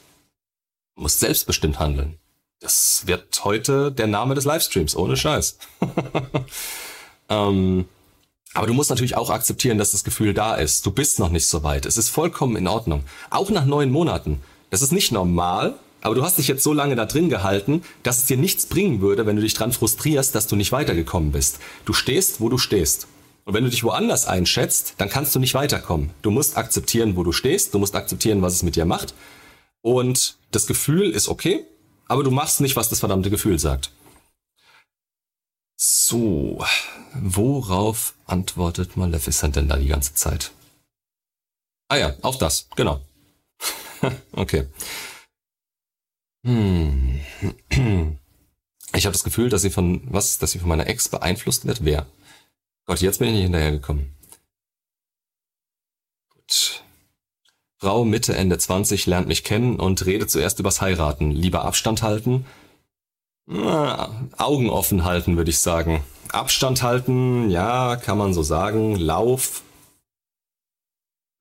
Du musst selbstbestimmt handeln. Das wird heute der Name des Livestreams, ohne Scheiß. (laughs) ähm, aber du musst natürlich auch akzeptieren, dass das Gefühl da ist. Du bist noch nicht so weit. Es ist vollkommen in Ordnung. Auch nach neun Monaten. Das ist nicht normal, aber du hast dich jetzt so lange da drin gehalten, dass es dir nichts bringen würde, wenn du dich dran frustrierst, dass du nicht weitergekommen bist. Du stehst, wo du stehst. Und wenn du dich woanders einschätzt, dann kannst du nicht weiterkommen. Du musst akzeptieren, wo du stehst. Du musst akzeptieren, was es mit dir macht. Und das Gefühl ist okay, aber du machst nicht, was das verdammte Gefühl sagt. So, worauf antwortet Maleficent denn da die ganze Zeit? Ah ja, auf das, genau. (laughs) okay. Hm. (clears throat) Ich habe das Gefühl, dass sie von was, dass sie von meiner Ex beeinflusst wird. Wer? Gott, jetzt bin ich nicht hinterhergekommen. Gut. Frau Mitte, Ende 20 lernt mich kennen und redet zuerst übers Heiraten. Lieber Abstand halten? Na, Augen offen halten, würde ich sagen. Abstand halten, ja, kann man so sagen. Lauf.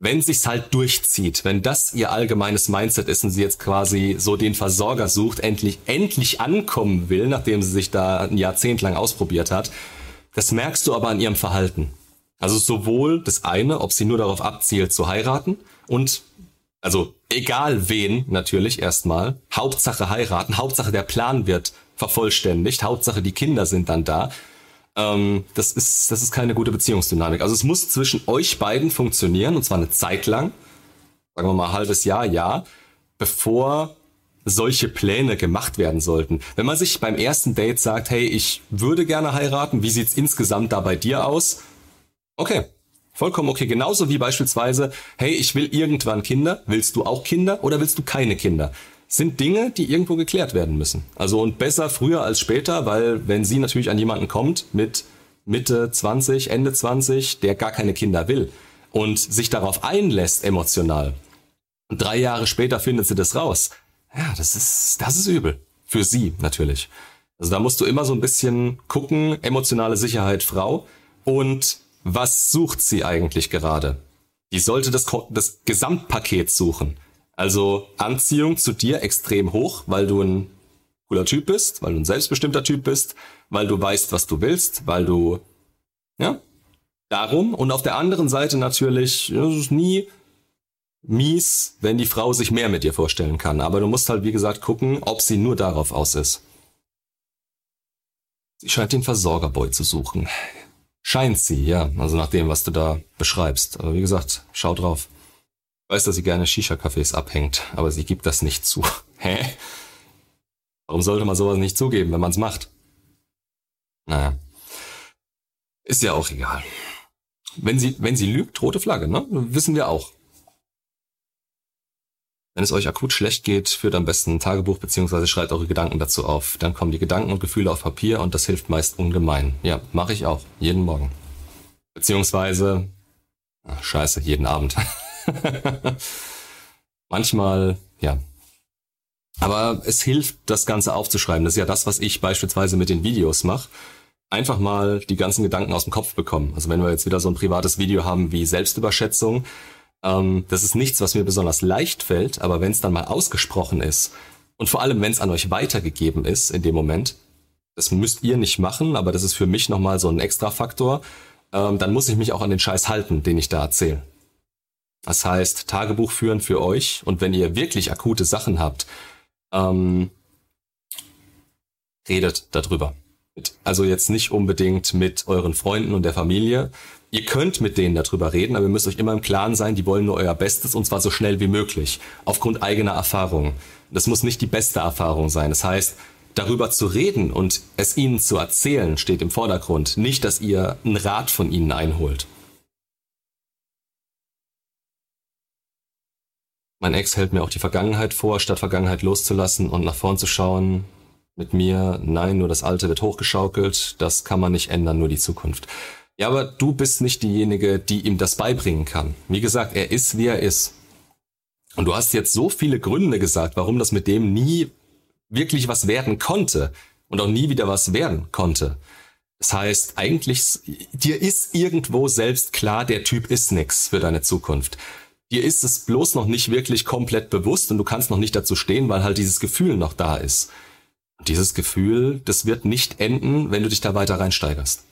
Wenn sich's halt durchzieht, wenn das ihr allgemeines Mindset ist und sie jetzt quasi so den Versorger sucht, endlich, endlich ankommen will, nachdem sie sich da ein Jahrzehnt lang ausprobiert hat, das merkst du aber an ihrem Verhalten. Also sowohl das eine, ob sie nur darauf abzielt zu heiraten und also egal wen natürlich erstmal, Hauptsache heiraten, Hauptsache der Plan wird vervollständigt, Hauptsache die Kinder sind dann da. Ähm, das ist das ist keine gute Beziehungsdynamik. Also es muss zwischen euch beiden funktionieren und zwar eine Zeit lang, sagen wir mal halbes Jahr, ja, bevor solche Pläne gemacht werden sollten. Wenn man sich beim ersten Date sagt, hey, ich würde gerne heiraten, wie sieht's insgesamt da bei dir aus? Okay, Vollkommen okay. Genauso wie beispielsweise, hey, ich will irgendwann Kinder. Willst du auch Kinder oder willst du keine Kinder? Sind Dinge, die irgendwo geklärt werden müssen. Also und besser früher als später, weil wenn sie natürlich an jemanden kommt mit Mitte 20, Ende 20, der gar keine Kinder will und sich darauf einlässt emotional, und drei Jahre später findet sie das raus. Ja, das ist, das ist übel. Für sie natürlich. Also da musst du immer so ein bisschen gucken, emotionale Sicherheit Frau und was sucht sie eigentlich gerade? Die sollte das, das Gesamtpaket suchen. Also Anziehung zu dir extrem hoch, weil du ein cooler Typ bist, weil du ein selbstbestimmter Typ bist, weil du weißt, was du willst, weil du, ja, darum. Und auf der anderen Seite natürlich, es ist nie mies, wenn die Frau sich mehr mit dir vorstellen kann. Aber du musst halt, wie gesagt, gucken, ob sie nur darauf aus ist. Sie scheint den Versorgerboy zu suchen. Scheint sie, ja. Also nach dem, was du da beschreibst. Aber wie gesagt, schau drauf. Weiß, dass sie gerne Shisha-Cafés abhängt, aber sie gibt das nicht zu. (laughs) Hä? Warum sollte man sowas nicht zugeben, wenn man es macht? Naja. Ist ja auch egal. Wenn sie, wenn sie lügt, rote Flagge, ne? Wissen wir auch. Wenn es euch akut schlecht geht, führt am besten ein Tagebuch bzw. schreibt eure Gedanken dazu auf. Dann kommen die Gedanken und Gefühle auf Papier und das hilft meist ungemein. Ja, mache ich auch. Jeden Morgen. Beziehungsweise, ach, scheiße, jeden Abend. (laughs) (laughs) Manchmal, ja. Aber es hilft, das Ganze aufzuschreiben. Das ist ja das, was ich beispielsweise mit den Videos mache. Einfach mal die ganzen Gedanken aus dem Kopf bekommen. Also wenn wir jetzt wieder so ein privates Video haben wie Selbstüberschätzung, ähm, das ist nichts, was mir besonders leicht fällt, aber wenn es dann mal ausgesprochen ist und vor allem, wenn es an euch weitergegeben ist in dem Moment, das müsst ihr nicht machen, aber das ist für mich nochmal so ein extra Faktor, ähm, dann muss ich mich auch an den Scheiß halten, den ich da erzähle. Das heißt, Tagebuch führen für euch und wenn ihr wirklich akute Sachen habt, ähm, redet darüber Also jetzt nicht unbedingt mit euren Freunden und der Familie. Ihr könnt mit denen darüber reden, aber ihr müsst euch immer im Klaren sein, die wollen nur euer Bestes und zwar so schnell wie möglich, aufgrund eigener Erfahrung. Das muss nicht die beste Erfahrung sein. Das heißt, darüber zu reden und es ihnen zu erzählen, steht im Vordergrund. Nicht, dass ihr einen Rat von ihnen einholt. Mein Ex hält mir auch die Vergangenheit vor, statt Vergangenheit loszulassen und nach vorn zu schauen. Mit mir, nein, nur das Alte wird hochgeschaukelt, das kann man nicht ändern, nur die Zukunft. Ja, aber du bist nicht diejenige, die ihm das beibringen kann. Wie gesagt, er ist, wie er ist. Und du hast jetzt so viele Gründe gesagt, warum das mit dem nie wirklich was werden konnte und auch nie wieder was werden konnte. Das heißt, eigentlich, dir ist irgendwo selbst klar, der Typ ist nix für deine Zukunft. Dir ist es bloß noch nicht wirklich komplett bewusst und du kannst noch nicht dazu stehen, weil halt dieses Gefühl noch da ist. Und dieses Gefühl, das wird nicht enden, wenn du dich da weiter reinsteigerst.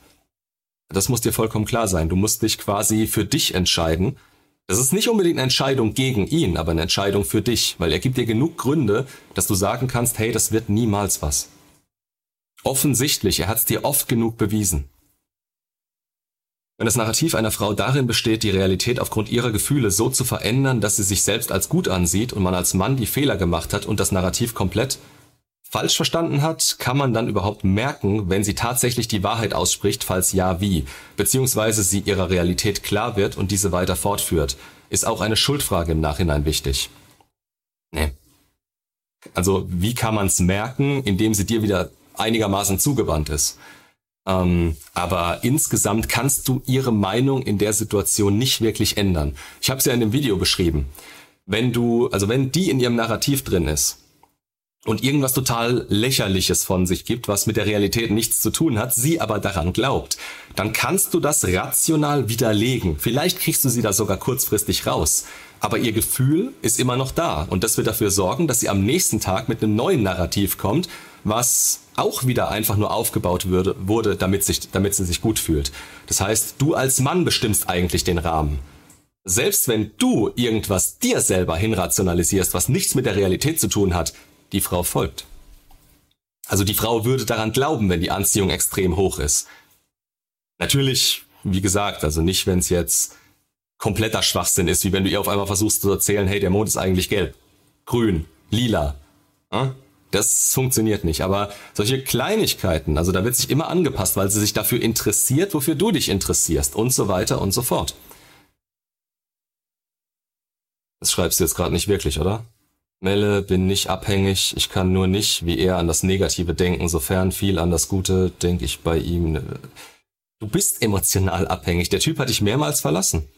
Das muss dir vollkommen klar sein. Du musst dich quasi für dich entscheiden. Das ist nicht unbedingt eine Entscheidung gegen ihn, aber eine Entscheidung für dich, weil er gibt dir genug Gründe, dass du sagen kannst, hey, das wird niemals was. Offensichtlich, er hat es dir oft genug bewiesen. Wenn das Narrativ einer Frau darin besteht, die Realität aufgrund ihrer Gefühle so zu verändern, dass sie sich selbst als gut ansieht und man als Mann die Fehler gemacht hat und das Narrativ komplett falsch verstanden hat, kann man dann überhaupt merken, wenn sie tatsächlich die Wahrheit ausspricht, falls ja wie, beziehungsweise sie ihrer Realität klar wird und diese weiter fortführt, ist auch eine Schuldfrage im Nachhinein wichtig. Nee. Also wie kann man es merken, indem sie dir wieder einigermaßen zugewandt ist? Ähm, aber insgesamt kannst du ihre Meinung in der Situation nicht wirklich ändern. Ich habe es ja in dem Video beschrieben. Wenn du, also wenn die in ihrem Narrativ drin ist und irgendwas total lächerliches von sich gibt, was mit der Realität nichts zu tun hat, sie aber daran glaubt, dann kannst du das rational widerlegen. Vielleicht kriegst du sie da sogar kurzfristig raus. Aber ihr Gefühl ist immer noch da und das wird dafür sorgen, dass sie am nächsten Tag mit einem neuen Narrativ kommt, was auch wieder einfach nur aufgebaut würde, wurde, damit, sich, damit sie sich gut fühlt. Das heißt, du als Mann bestimmst eigentlich den Rahmen. Selbst wenn du irgendwas dir selber hinrationalisierst, was nichts mit der Realität zu tun hat, die Frau folgt. Also die Frau würde daran glauben, wenn die Anziehung extrem hoch ist. Natürlich, wie gesagt, also nicht, wenn es jetzt kompletter Schwachsinn ist, wie wenn du ihr auf einmal versuchst zu erzählen, hey, der Mond ist eigentlich gelb, grün, lila. Hm? Das funktioniert nicht. Aber solche Kleinigkeiten, also da wird sich immer angepasst, weil sie sich dafür interessiert, wofür du dich interessierst und so weiter und so fort. Das schreibst du jetzt gerade nicht wirklich, oder? Melle, bin nicht abhängig, ich kann nur nicht wie er an das Negative denken, sofern viel an das Gute denke ich bei ihm. Du bist emotional abhängig, der Typ hat dich mehrmals verlassen.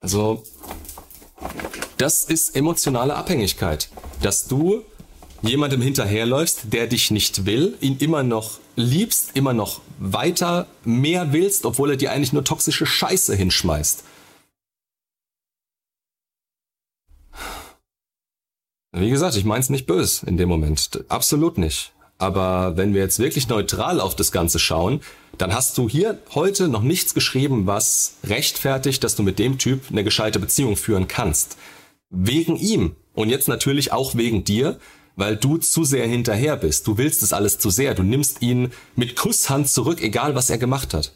Also, das ist emotionale Abhängigkeit. Dass du jemandem hinterherläufst, der dich nicht will, ihn immer noch liebst, immer noch weiter mehr willst, obwohl er dir eigentlich nur toxische Scheiße hinschmeißt. Wie gesagt, ich mein's nicht böse in dem Moment. Absolut nicht. Aber wenn wir jetzt wirklich neutral auf das Ganze schauen, dann hast du hier heute noch nichts geschrieben, was rechtfertigt, dass du mit dem Typ eine gescheite Beziehung führen kannst. Wegen ihm. Und jetzt natürlich auch wegen dir, weil du zu sehr hinterher bist. Du willst es alles zu sehr. Du nimmst ihn mit Kusshand zurück, egal was er gemacht hat.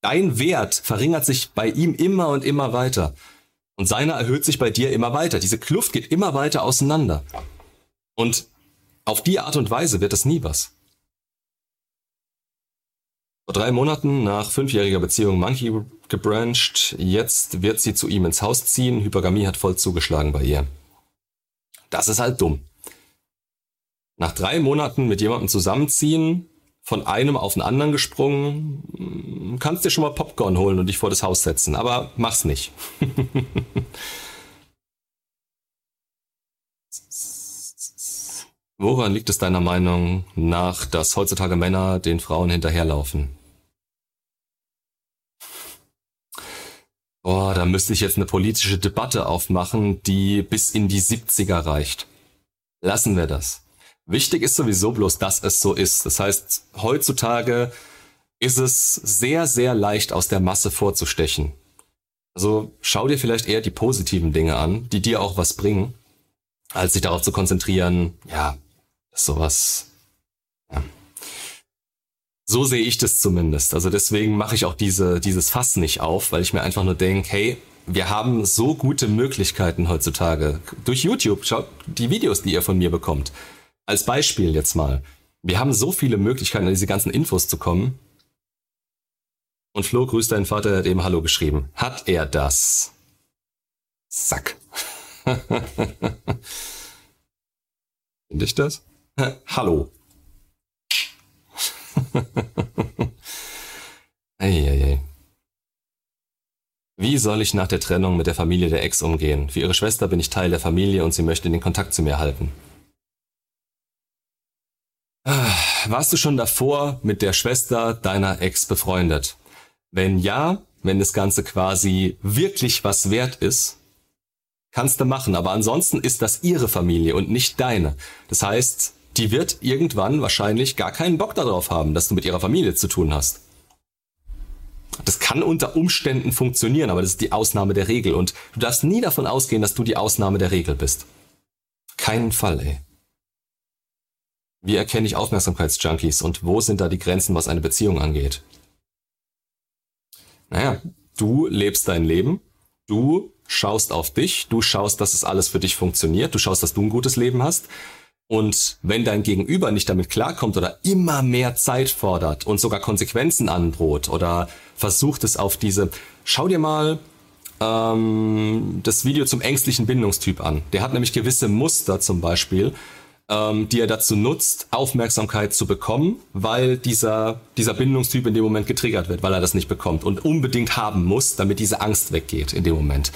Dein Wert verringert sich bei ihm immer und immer weiter. Und seiner erhöht sich bei dir immer weiter. Diese Kluft geht immer weiter auseinander. Und auf die Art und Weise wird es nie was. Vor drei Monaten nach fünfjähriger Beziehung Monkey gebrancht. Jetzt wird sie zu ihm ins Haus ziehen. Hypergamie hat voll zugeschlagen bei ihr. Das ist halt dumm. Nach drei Monaten mit jemandem zusammenziehen, von einem auf den anderen gesprungen, kannst dir schon mal Popcorn holen und dich vor das Haus setzen, aber mach's nicht. (laughs) Woran liegt es deiner Meinung nach, dass heutzutage Männer den Frauen hinterherlaufen? Boah, da müsste ich jetzt eine politische Debatte aufmachen, die bis in die 70er reicht. Lassen wir das. Wichtig ist sowieso bloß, dass es so ist. Das heißt, heutzutage ist es sehr, sehr leicht aus der Masse vorzustechen. Also schau dir vielleicht eher die positiven Dinge an, die dir auch was bringen, als sich darauf zu konzentrieren, ja, sowas So sehe ich das zumindest. Also deswegen mache ich auch diese, dieses Fass nicht auf, weil ich mir einfach nur denke, hey, wir haben so gute Möglichkeiten heutzutage. Durch YouTube, schaut die Videos, die ihr von mir bekommt. Als Beispiel jetzt mal. Wir haben so viele Möglichkeiten, an diese ganzen Infos zu kommen. Und Flo grüßt deinen Vater, er hat eben Hallo geschrieben. Hat er das? Sack. (laughs) Finde ich das? Hallo. (laughs) Eieiei. Wie soll ich nach der Trennung mit der Familie der Ex umgehen? Für ihre Schwester bin ich Teil der Familie und sie möchte den Kontakt zu mir halten. Ah, warst du schon davor mit der Schwester deiner Ex befreundet? Wenn ja, wenn das Ganze quasi wirklich was wert ist, kannst du machen. Aber ansonsten ist das ihre Familie und nicht deine. Das heißt, die wird irgendwann wahrscheinlich gar keinen Bock darauf haben, dass du mit ihrer Familie zu tun hast. Das kann unter Umständen funktionieren, aber das ist die Ausnahme der Regel. Und du darfst nie davon ausgehen, dass du die Ausnahme der Regel bist. Keinen Fall, ey. Wie erkenne ich Aufmerksamkeitsjunkies und wo sind da die Grenzen, was eine Beziehung angeht? Naja, du lebst dein Leben, du schaust auf dich, du schaust, dass es alles für dich funktioniert, du schaust, dass du ein gutes Leben hast. Und wenn dein Gegenüber nicht damit klarkommt oder immer mehr Zeit fordert und sogar Konsequenzen androht oder versucht es auf diese, schau dir mal ähm, das Video zum ängstlichen Bindungstyp an. Der hat nämlich gewisse Muster zum Beispiel, ähm, die er dazu nutzt, Aufmerksamkeit zu bekommen, weil dieser, dieser Bindungstyp in dem Moment getriggert wird, weil er das nicht bekommt und unbedingt haben muss, damit diese Angst weggeht in dem Moment.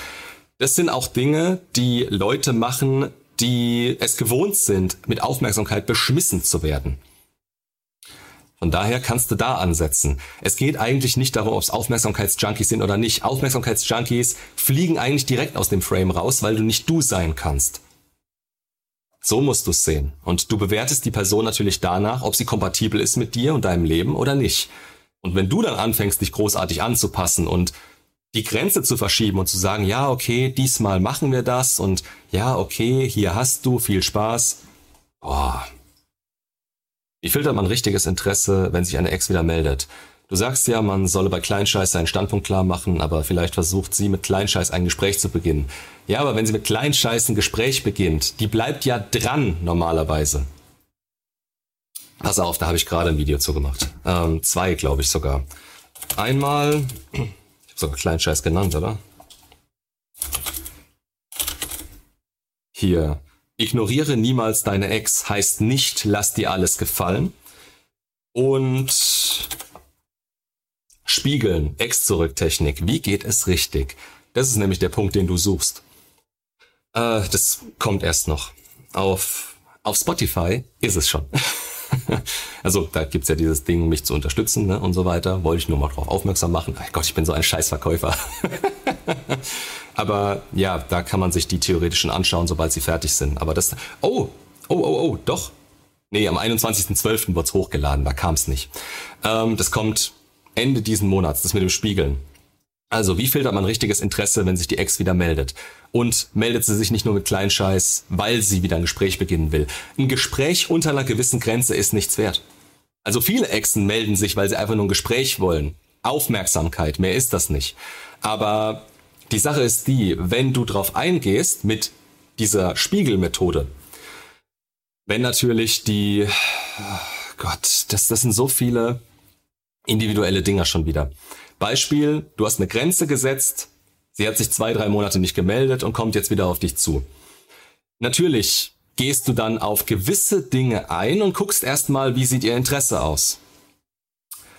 Das sind auch Dinge, die Leute machen, die es gewohnt sind, mit Aufmerksamkeit beschmissen zu werden. Von daher kannst du da ansetzen. Es geht eigentlich nicht darum, ob es Aufmerksamkeitsjunkies sind oder nicht. Aufmerksamkeitsjunkies fliegen eigentlich direkt aus dem Frame raus, weil du nicht du sein kannst. So musst du es sehen. Und du bewertest die Person natürlich danach, ob sie kompatibel ist mit dir und deinem Leben oder nicht. Und wenn du dann anfängst, dich großartig anzupassen und die Grenze zu verschieben und zu sagen, ja, okay, diesmal machen wir das und ja, okay, hier hast du viel Spaß. Boah. Wie filtert man richtiges Interesse, wenn sich eine Ex wieder meldet? Du sagst ja, man solle bei Kleinscheiß seinen Standpunkt klar machen, aber vielleicht versucht sie mit Kleinscheiß ein Gespräch zu beginnen. Ja, aber wenn sie mit Kleinscheiß ein Gespräch beginnt, die bleibt ja dran normalerweise. Pass auf, da habe ich gerade ein Video zu gemacht. Ähm, zwei, glaube ich sogar. Einmal sogar Kleinscheiß genannt, oder? Hier. Ignoriere niemals deine Ex heißt nicht, lass dir alles gefallen. Und Spiegeln, Ex-Zurück-Technik. Wie geht es richtig? Das ist nämlich der Punkt, den du suchst. Äh, das kommt erst noch. Auf, auf Spotify ist es schon. (laughs) (laughs) also da gibt's ja dieses Ding, mich zu unterstützen ne, und so weiter. Wollte ich nur mal drauf aufmerksam machen. Ach Gott, ich bin so ein Scheißverkäufer. (laughs) Aber ja, da kann man sich die theoretischen anschauen, sobald sie fertig sind. Aber das. Oh, oh, oh, oh, doch. Nee, am 21.12. wird's hochgeladen, da kam's nicht. Ähm, das kommt Ende diesen Monats, das mit dem Spiegeln. Also, wie filtert man richtiges Interesse, wenn sich die Ex wieder meldet? Und meldet sie sich nicht nur mit Kleinscheiß, weil sie wieder ein Gespräch beginnen will. Ein Gespräch unter einer gewissen Grenze ist nichts wert. Also viele Exen melden sich, weil sie einfach nur ein Gespräch wollen. Aufmerksamkeit, mehr ist das nicht. Aber die Sache ist die, wenn du drauf eingehst mit dieser Spiegelmethode, wenn natürlich die, oh Gott, das, das sind so viele individuelle Dinger schon wieder. Beispiel, du hast eine Grenze gesetzt, sie hat sich zwei, drei Monate nicht gemeldet und kommt jetzt wieder auf dich zu. Natürlich gehst du dann auf gewisse Dinge ein und guckst erstmal, wie sieht ihr Interesse aus.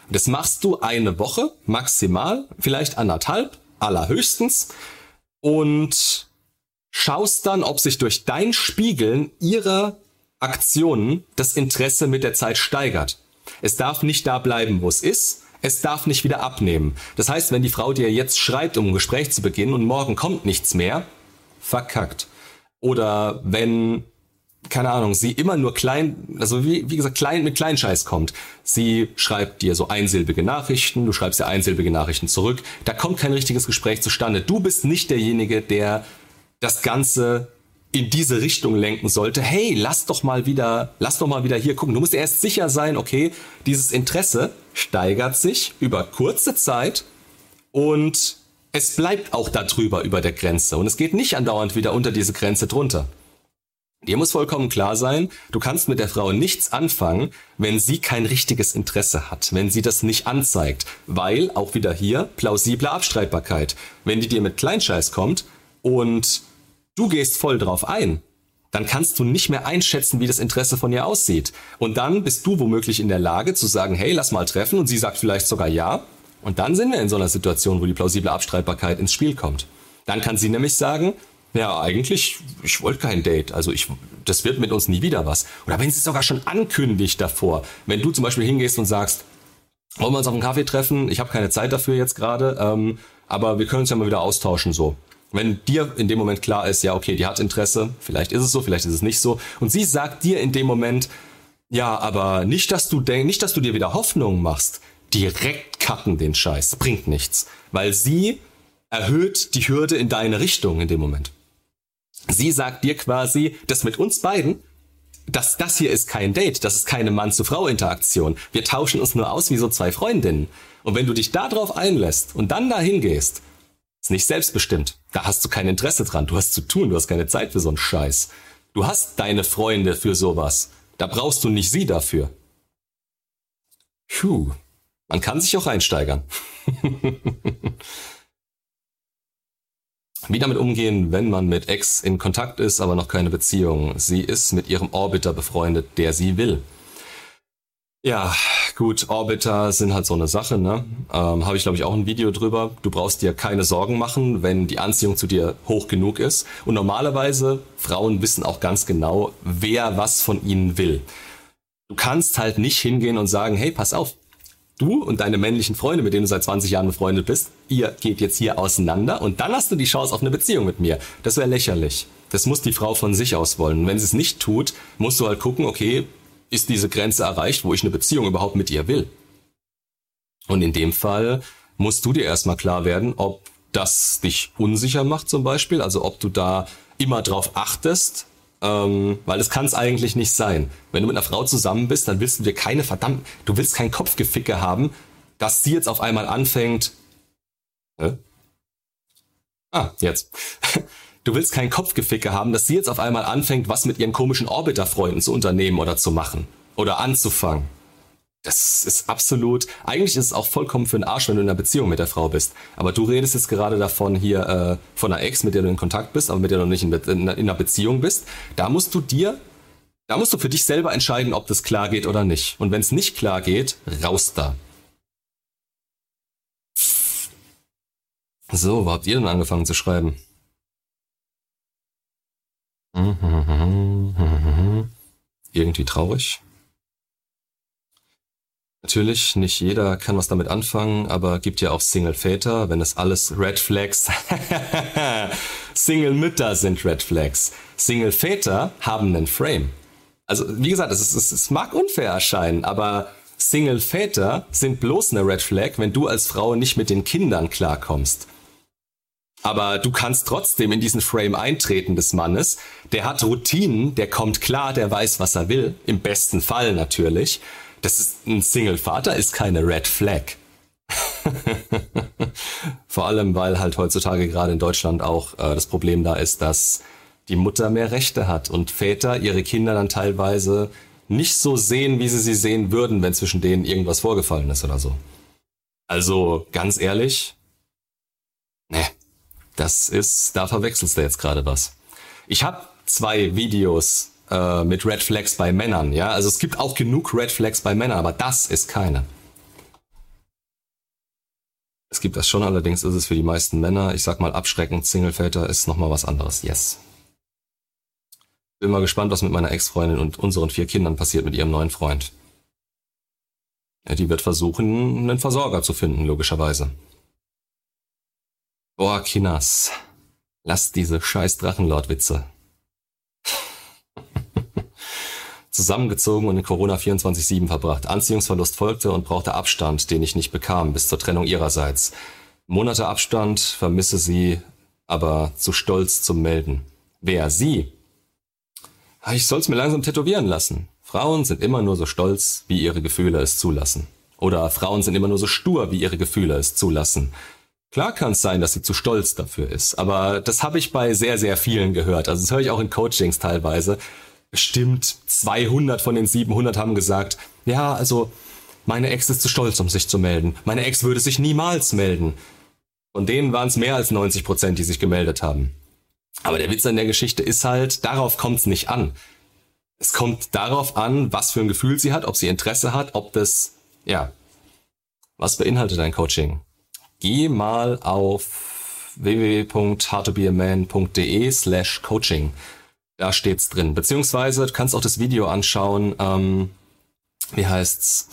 Das machst du eine Woche, maximal, vielleicht anderthalb, allerhöchstens, und schaust dann, ob sich durch dein Spiegeln ihrer Aktionen das Interesse mit der Zeit steigert. Es darf nicht da bleiben, wo es ist, es darf nicht wieder abnehmen. Das heißt, wenn die Frau dir jetzt schreibt, um ein Gespräch zu beginnen und morgen kommt nichts mehr, verkackt. Oder wenn, keine Ahnung, sie immer nur klein, also wie, wie gesagt, klein mit Kleinscheiß kommt. Sie schreibt dir so einsilbige Nachrichten, du schreibst dir einsilbige Nachrichten zurück. Da kommt kein richtiges Gespräch zustande. Du bist nicht derjenige, der das Ganze in diese Richtung lenken sollte. Hey, lass doch mal wieder, lass doch mal wieder hier gucken. Du musst erst sicher sein, okay, dieses Interesse steigert sich über kurze Zeit und es bleibt auch darüber über der Grenze und es geht nicht andauernd wieder unter diese Grenze drunter. Dir muss vollkommen klar sein, du kannst mit der Frau nichts anfangen, wenn sie kein richtiges Interesse hat, wenn sie das nicht anzeigt, weil auch wieder hier plausible Abstreitbarkeit. Wenn die dir mit Kleinscheiß kommt und du gehst voll drauf ein, dann kannst du nicht mehr einschätzen, wie das Interesse von ihr aussieht. Und dann bist du womöglich in der Lage zu sagen, hey, lass mal treffen und sie sagt vielleicht sogar ja. Und dann sind wir in so einer Situation, wo die plausible Abstreitbarkeit ins Spiel kommt. Dann kann sie nämlich sagen, ja, eigentlich, ich wollte kein Date. Also ich, das wird mit uns nie wieder was. Oder wenn sie es sogar schon ankündigt davor. Wenn du zum Beispiel hingehst und sagst, wollen wir uns auf einen Kaffee treffen? Ich habe keine Zeit dafür jetzt gerade, ähm, aber wir können uns ja mal wieder austauschen so. Wenn dir in dem Moment klar ist, ja, okay, die hat Interesse, vielleicht ist es so, vielleicht ist es nicht so, und sie sagt dir in dem Moment, ja, aber nicht, dass du denk, nicht, dass du dir wieder Hoffnung machst. Direkt cutten den Scheiß, bringt nichts, weil sie erhöht die Hürde in deine Richtung in dem Moment. Sie sagt dir quasi, dass mit uns beiden, dass das hier ist kein Date, das ist keine Mann-zu-Frau-Interaktion. Wir tauschen uns nur aus wie so zwei Freundinnen. Und wenn du dich darauf einlässt und dann dahin gehst, ist nicht selbstbestimmt. Da hast du kein Interesse dran. Du hast zu tun. Du hast keine Zeit für so einen Scheiß. Du hast deine Freunde für sowas. Da brauchst du nicht sie dafür. Puh. Man kann sich auch reinsteigern. (laughs) Wie damit umgehen, wenn man mit Ex in Kontakt ist, aber noch keine Beziehung? Sie ist mit ihrem Orbiter befreundet, der sie will. Ja, gut, Orbiter sind halt so eine Sache, ne? Ähm, Habe ich, glaube ich, auch ein Video drüber. Du brauchst dir keine Sorgen machen, wenn die Anziehung zu dir hoch genug ist. Und normalerweise, Frauen wissen auch ganz genau, wer was von ihnen will. Du kannst halt nicht hingehen und sagen, hey, pass auf, du und deine männlichen Freunde, mit denen du seit 20 Jahren befreundet bist, ihr geht jetzt hier auseinander und dann hast du die Chance auf eine Beziehung mit mir. Das wäre lächerlich. Das muss die Frau von sich aus wollen. Und wenn sie es nicht tut, musst du halt gucken, okay, ist diese Grenze erreicht, wo ich eine Beziehung überhaupt mit ihr will. Und in dem Fall musst du dir erstmal klar werden, ob das dich unsicher macht zum Beispiel, also ob du da immer drauf achtest, ähm, weil das kann es eigentlich nicht sein. Wenn du mit einer Frau zusammen bist, dann willst du dir keine verdammt, du willst kein Kopfgeficke haben, dass sie jetzt auf einmal anfängt. Hä? Ah, jetzt. (laughs) Du willst kein Kopfgeficke haben, dass sie jetzt auf einmal anfängt, was mit ihren komischen Orbiter-Freunden zu unternehmen oder zu machen. Oder anzufangen. Das ist absolut, eigentlich ist es auch vollkommen für den Arsch, wenn du in einer Beziehung mit der Frau bist. Aber du redest jetzt gerade davon hier, äh, von einer Ex, mit der du in Kontakt bist, aber mit der du noch nicht in, in, in einer Beziehung bist. Da musst du dir, da musst du für dich selber entscheiden, ob das klar geht oder nicht. Und wenn es nicht klar geht, raus da. So, wo habt ihr denn angefangen zu schreiben? Irgendwie traurig. Natürlich, nicht jeder kann was damit anfangen, aber gibt ja auch Single-Väter, wenn es alles Red Flags. (laughs) Single-Mütter sind Red Flags. Single-Väter haben einen Frame. Also, wie gesagt, es, ist, es mag unfair erscheinen, aber Single-Väter sind bloß eine Red Flag, wenn du als Frau nicht mit den Kindern klarkommst. Aber du kannst trotzdem in diesen Frame eintreten des Mannes. Der hat Routinen, der kommt klar, der weiß, was er will. Im besten Fall natürlich. Das ist ein Single-Vater, ist keine Red Flag. (laughs) Vor allem, weil halt heutzutage gerade in Deutschland auch äh, das Problem da ist, dass die Mutter mehr Rechte hat und Väter ihre Kinder dann teilweise nicht so sehen, wie sie sie sehen würden, wenn zwischen denen irgendwas vorgefallen ist oder so. Also ganz ehrlich, ne, das ist, da verwechselst du jetzt gerade was. Ich habe zwei Videos äh, mit Red Flags bei Männern, ja. Also es gibt auch genug Red Flags bei Männern, aber das ist keine. Es gibt das schon, allerdings ist es für die meisten Männer, ich sag mal abschreckend, Singleväter ist nochmal was anderes. Yes. Bin mal gespannt, was mit meiner Ex-Freundin und unseren vier Kindern passiert mit ihrem neuen Freund. Ja, die wird versuchen, einen Versorger zu finden, logischerweise. Boah, Kinas. Lass diese scheiß Drachenlord-Witze. (laughs) Zusammengezogen und in Corona 24-7 verbracht. Anziehungsverlust folgte und brauchte Abstand, den ich nicht bekam, bis zur Trennung ihrerseits. Monate Abstand, vermisse sie, aber zu stolz zum Melden. Wer sie? Ah, ich soll's mir langsam tätowieren lassen. Frauen sind immer nur so stolz, wie ihre Gefühle es zulassen. Oder Frauen sind immer nur so stur, wie ihre Gefühle es zulassen. Klar kann es sein, dass sie zu stolz dafür ist, aber das habe ich bei sehr, sehr vielen gehört. Also das höre ich auch in Coachings teilweise. Bestimmt 200 von den 700 haben gesagt, ja, also meine Ex ist zu stolz, um sich zu melden. Meine Ex würde sich niemals melden. Von denen waren es mehr als 90 Prozent, die sich gemeldet haben. Aber der Witz an der Geschichte ist halt, darauf kommt es nicht an. Es kommt darauf an, was für ein Gefühl sie hat, ob sie Interesse hat, ob das, ja. Was beinhaltet dein Coaching? Geh mal auf www.howtobeaman.de slash coaching. Da steht's drin. Beziehungsweise du kannst auch das Video anschauen, ähm, wie heißt's?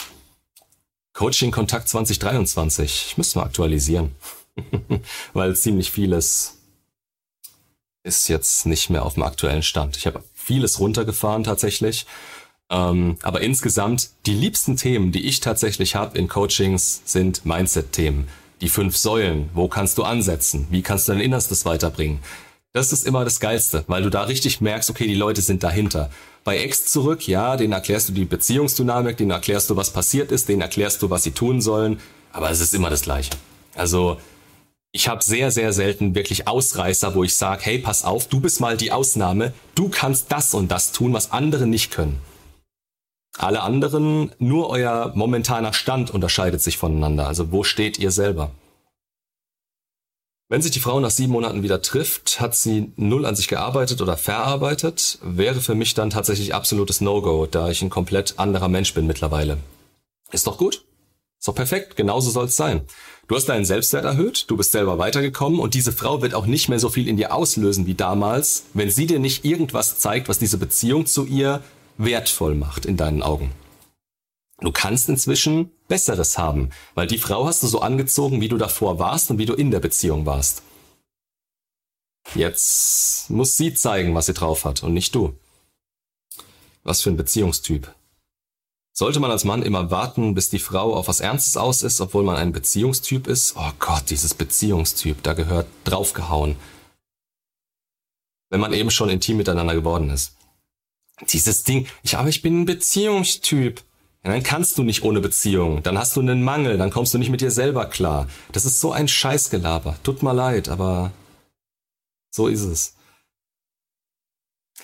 Coaching Kontakt 2023. Ich müsste mal aktualisieren. (laughs) Weil ziemlich vieles ist jetzt nicht mehr auf dem aktuellen Stand. Ich habe vieles runtergefahren tatsächlich. Ähm, aber insgesamt, die liebsten Themen, die ich tatsächlich habe in Coachings, sind Mindset-Themen. Die fünf Säulen. Wo kannst du ansetzen? Wie kannst du dein Innerstes weiterbringen? Das ist immer das Geilste, weil du da richtig merkst, okay, die Leute sind dahinter. Bei Ex zurück, ja, denen erklärst du die Beziehungsdynamik, denen erklärst du, was passiert ist, denen erklärst du, was sie tun sollen, aber es ist immer das Gleiche. Also ich habe sehr, sehr selten wirklich Ausreißer, wo ich sage, hey, pass auf, du bist mal die Ausnahme, du kannst das und das tun, was andere nicht können. Alle anderen, nur euer momentaner Stand unterscheidet sich voneinander. Also wo steht ihr selber? Wenn sich die Frau nach sieben Monaten wieder trifft, hat sie null an sich gearbeitet oder verarbeitet, wäre für mich dann tatsächlich absolutes No-Go, da ich ein komplett anderer Mensch bin mittlerweile. Ist doch gut? Ist doch perfekt, genauso soll's sein. Du hast deinen Selbstwert erhöht, du bist selber weitergekommen und diese Frau wird auch nicht mehr so viel in dir auslösen wie damals, wenn sie dir nicht irgendwas zeigt, was diese Beziehung zu ihr wertvoll macht in deinen Augen. Du kannst inzwischen Besseres haben, weil die Frau hast du so angezogen, wie du davor warst und wie du in der Beziehung warst. Jetzt muss sie zeigen, was sie drauf hat und nicht du. Was für ein Beziehungstyp. Sollte man als Mann immer warten, bis die Frau auf was Ernstes aus ist, obwohl man ein Beziehungstyp ist? Oh Gott, dieses Beziehungstyp, da gehört draufgehauen. Wenn man eben schon intim miteinander geworden ist. Dieses Ding, ich, aber ich bin ein Beziehungstyp. Ja, dann kannst du nicht ohne Beziehung. Dann hast du einen Mangel, dann kommst du nicht mit dir selber klar. Das ist so ein Scheißgelaber. Tut mir leid, aber so ist es.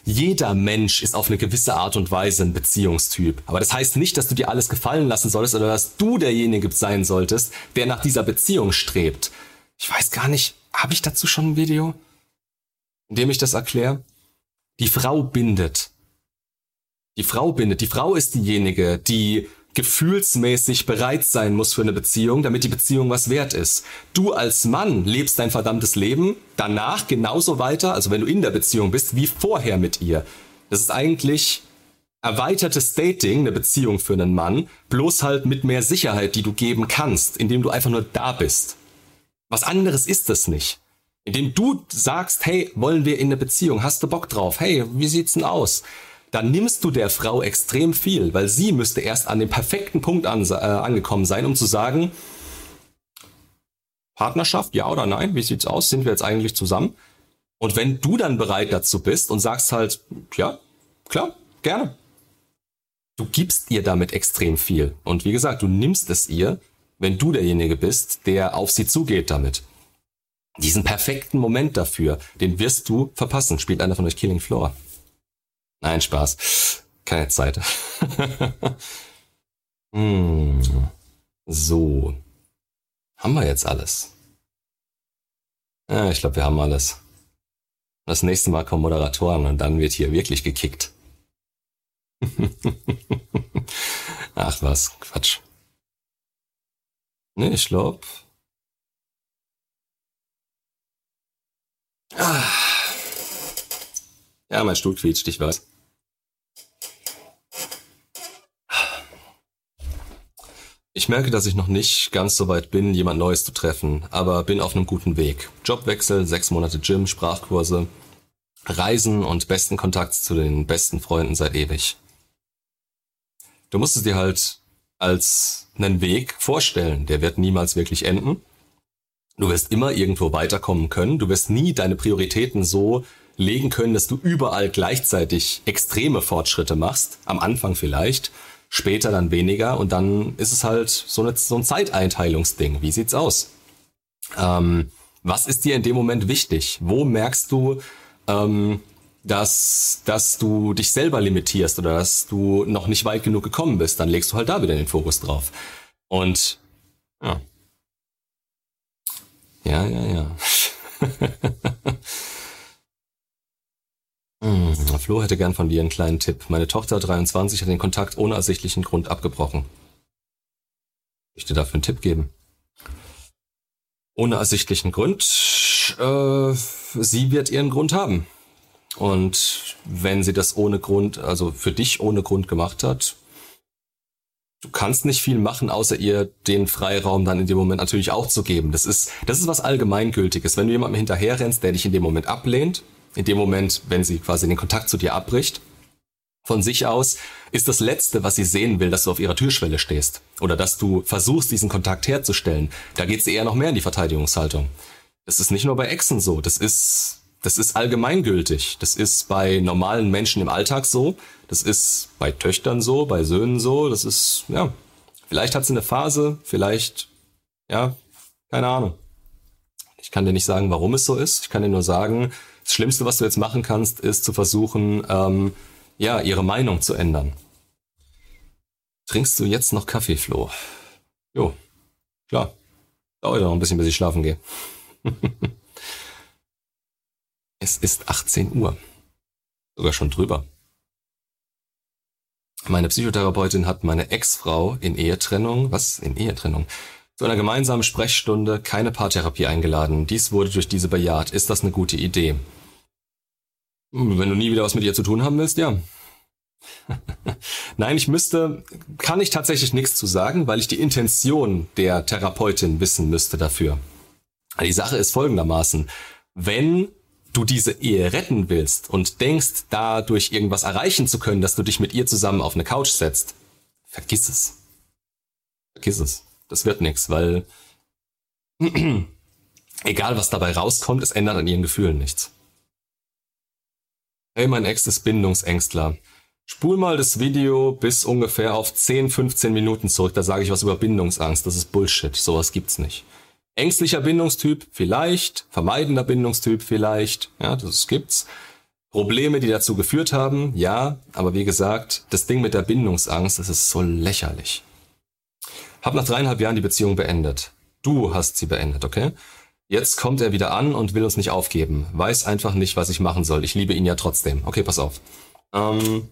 Jeder Mensch ist auf eine gewisse Art und Weise ein Beziehungstyp. Aber das heißt nicht, dass du dir alles gefallen lassen solltest oder dass du derjenige sein solltest, der nach dieser Beziehung strebt. Ich weiß gar nicht, habe ich dazu schon ein Video, in dem ich das erkläre? Die Frau bindet. Die Frau bindet. Die Frau ist diejenige, die gefühlsmäßig bereit sein muss für eine Beziehung, damit die Beziehung was wert ist. Du als Mann lebst dein verdammtes Leben danach genauso weiter, also wenn du in der Beziehung bist, wie vorher mit ihr. Das ist eigentlich erweitertes Dating, eine Beziehung für einen Mann, bloß halt mit mehr Sicherheit, die du geben kannst, indem du einfach nur da bist. Was anderes ist es nicht. Indem du sagst, hey, wollen wir in eine Beziehung? Hast du Bock drauf? Hey, wie sieht's denn aus? Dann nimmst du der Frau extrem viel, weil sie müsste erst an dem perfekten Punkt an, äh, angekommen sein, um zu sagen, Partnerschaft, ja oder nein, wie sieht's aus, sind wir jetzt eigentlich zusammen? Und wenn du dann bereit dazu bist und sagst halt, ja, klar, gerne. Du gibst ihr damit extrem viel. Und wie gesagt, du nimmst es ihr, wenn du derjenige bist, der auf sie zugeht damit. Diesen perfekten Moment dafür, den wirst du verpassen, spielt einer von euch Killing Floor. Nein, Spaß. Keine Zeit. (laughs) hm. So. Haben wir jetzt alles? Ja, ich glaube, wir haben alles. Das nächste Mal kommen Moderatoren und dann wird hier wirklich gekickt. (laughs) Ach was, Quatsch. Nee, ich glaube. Ah. Ja, mein Stuhl quietscht, ich weiß. Ich merke, dass ich noch nicht ganz so weit bin, jemand Neues zu treffen, aber bin auf einem guten Weg. Jobwechsel, sechs Monate Gym, Sprachkurse, Reisen und besten Kontakt zu den besten Freunden seit ewig. Du musst es dir halt als einen Weg vorstellen, der wird niemals wirklich enden. Du wirst immer irgendwo weiterkommen können, du wirst nie deine Prioritäten so legen können, dass du überall gleichzeitig extreme Fortschritte machst. Am Anfang vielleicht, später dann weniger und dann ist es halt so, eine, so ein Zeiteinteilungsding. Wie sieht's aus? Ähm, was ist dir in dem Moment wichtig? Wo merkst du, ähm, dass, dass du dich selber limitierst oder dass du noch nicht weit genug gekommen bist? Dann legst du halt da wieder den Fokus drauf. Und ja. Ja, ja, ja. (laughs) hm, Flo hätte gern von dir einen kleinen Tipp. Meine Tochter 23 hat den Kontakt ohne ersichtlichen Grund abgebrochen. Ich dir dafür einen Tipp geben. Ohne ersichtlichen Grund. Äh, sie wird ihren Grund haben. Und wenn sie das ohne Grund, also für dich ohne Grund gemacht hat, du kannst nicht viel machen, außer ihr den Freiraum dann in dem Moment natürlich auch zu geben. Das ist, das ist was Allgemeingültiges. Wenn du jemandem hinterherrennst, der dich in dem Moment ablehnt, in dem Moment, wenn sie quasi den Kontakt zu dir abbricht, von sich aus, ist das Letzte, was sie sehen will, dass du auf ihrer Türschwelle stehst. Oder dass du versuchst, diesen Kontakt herzustellen. Da geht sie eher noch mehr in die Verteidigungshaltung. Das ist nicht nur bei Exen so. Das ist, das ist allgemeingültig. Das ist bei normalen Menschen im Alltag so. Das ist bei Töchtern so, bei Söhnen so. Das ist, ja, vielleicht hat sie eine Phase, vielleicht, ja, keine Ahnung. Ich kann dir nicht sagen, warum es so ist. Ich kann dir nur sagen, das Schlimmste, was du jetzt machen kannst, ist zu versuchen, ähm, ja, ihre Meinung zu ändern. Trinkst du jetzt noch Kaffee, Flo? Jo, klar. Dauert noch ein bisschen, bis ich schlafen gehe. (laughs) es ist 18 Uhr. Sogar schon drüber. Meine Psychotherapeutin hat meine Ex-Frau in Ehetrennung, was? In Ehetrennung? Zu einer gemeinsamen Sprechstunde keine Paartherapie eingeladen. Dies wurde durch diese bejaht. Ist das eine gute Idee? Hm, wenn du nie wieder was mit ihr zu tun haben willst, ja. (laughs) Nein, ich müsste, kann ich tatsächlich nichts zu sagen, weil ich die Intention der Therapeutin wissen müsste dafür. Die Sache ist folgendermaßen. Wenn du diese Ehe retten willst und denkst, dadurch irgendwas erreichen zu können, dass du dich mit ihr zusammen auf eine Couch setzt, vergiss es. Vergiss es. Das wird nichts, weil (clears throat) egal was dabei rauskommt, es ändert an ihren Gefühlen nichts. Hey, mein Ex ist Bindungsängstler. Spul mal das Video bis ungefähr auf 10, 15 Minuten zurück. Da sage ich was über Bindungsangst. Das ist Bullshit. Sowas gibt's nicht. Ängstlicher Bindungstyp vielleicht, vermeidender Bindungstyp vielleicht. Ja, das gibt's. Probleme, die dazu geführt haben, ja, aber wie gesagt, das Ding mit der Bindungsangst, das ist so lächerlich. Hab nach dreieinhalb Jahren die Beziehung beendet. Du hast sie beendet, okay? Jetzt kommt er wieder an und will uns nicht aufgeben. Weiß einfach nicht, was ich machen soll. Ich liebe ihn ja trotzdem. Okay, pass auf. Ähm.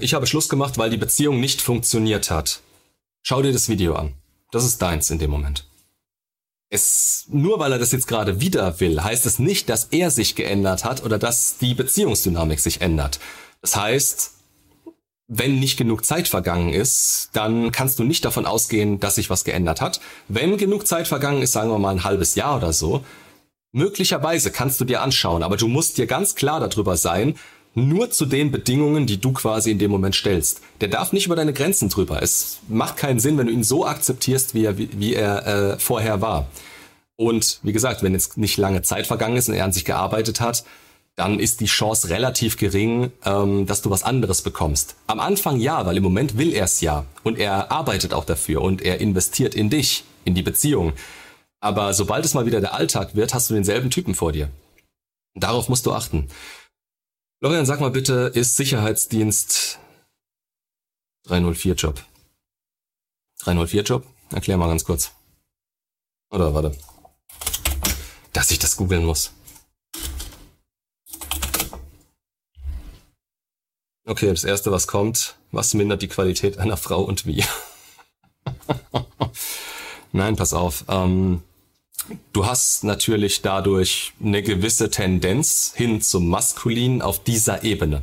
Ich habe Schluss gemacht, weil die Beziehung nicht funktioniert hat. Schau dir das Video an. Das ist deins in dem Moment. Es, nur weil er das jetzt gerade wieder will, heißt es nicht, dass er sich geändert hat oder dass die Beziehungsdynamik sich ändert. Das heißt, wenn nicht genug Zeit vergangen ist, dann kannst du nicht davon ausgehen, dass sich was geändert hat. Wenn genug Zeit vergangen ist, sagen wir mal ein halbes Jahr oder so, möglicherweise kannst du dir anschauen, aber du musst dir ganz klar darüber sein, nur zu den Bedingungen, die du quasi in dem Moment stellst. Der darf nicht über deine Grenzen drüber. Es macht keinen Sinn, wenn du ihn so akzeptierst, wie er, wie, wie er äh, vorher war. Und wie gesagt, wenn jetzt nicht lange Zeit vergangen ist und er an sich gearbeitet hat, dann ist die Chance relativ gering, ähm, dass du was anderes bekommst. Am Anfang ja, weil im Moment will er es ja. Und er arbeitet auch dafür und er investiert in dich, in die Beziehung. Aber sobald es mal wieder der Alltag wird, hast du denselben Typen vor dir. Darauf musst du achten. Florian, sag mal bitte, ist Sicherheitsdienst 304 Job? 304 Job? Erklär mal ganz kurz. Oder warte. Dass ich das googeln muss. Okay, das erste, was kommt, was mindert die Qualität einer Frau und wie? (laughs) Nein, pass auf. Ähm, du hast natürlich dadurch eine gewisse Tendenz hin zum Maskulin auf dieser Ebene.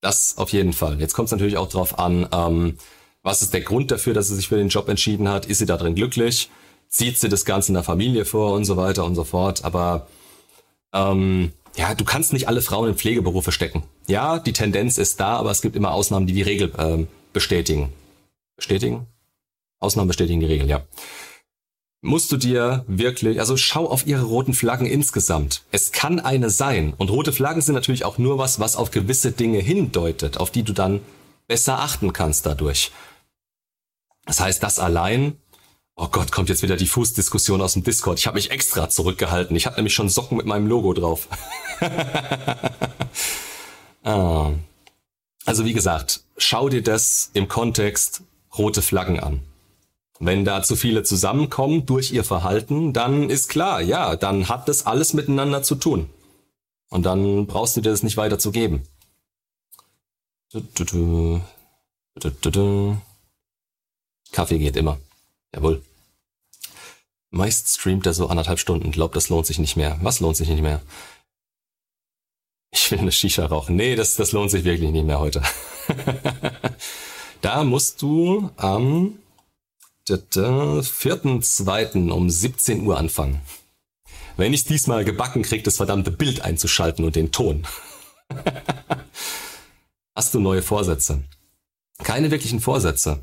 Das auf jeden Fall. Jetzt kommt es natürlich auch drauf an, ähm, was ist der Grund dafür, dass sie sich für den Job entschieden hat? Ist sie da drin glücklich? Zieht sie das Ganze in der Familie vor und so weiter und so fort? Aber ähm, ja, du kannst nicht alle Frauen in Pflegeberufe stecken. Ja, die Tendenz ist da, aber es gibt immer Ausnahmen, die die Regel ähm, bestätigen. Bestätigen? Ausnahmen bestätigen die Regel, ja. musst du dir wirklich, also schau auf ihre roten Flaggen insgesamt. Es kann eine sein. Und rote Flaggen sind natürlich auch nur was, was auf gewisse Dinge hindeutet, auf die du dann besser achten kannst dadurch. Das heißt, das allein, oh Gott, kommt jetzt wieder die Fußdiskussion aus dem Discord. Ich habe mich extra zurückgehalten. Ich habe nämlich schon Socken mit meinem Logo drauf. (laughs) ah. Also wie gesagt, schau dir das im Kontext rote Flaggen an. Wenn da zu viele zusammenkommen durch ihr Verhalten, dann ist klar, ja, dann hat das alles miteinander zu tun. Und dann brauchst du dir das nicht weiter zu geben. Kaffee geht immer. Jawohl. Meist streamt er so anderthalb Stunden. Glaubt, das lohnt sich nicht mehr. Was lohnt sich nicht mehr? Ich will eine Shisha rauchen. Nee, das, das lohnt sich wirklich nicht mehr heute. (laughs) da musst du am 4.2. um 17 Uhr anfangen. Wenn ich diesmal gebacken kriege, das verdammte Bild einzuschalten und den Ton. (laughs) Hast du neue Vorsätze? Keine wirklichen Vorsätze.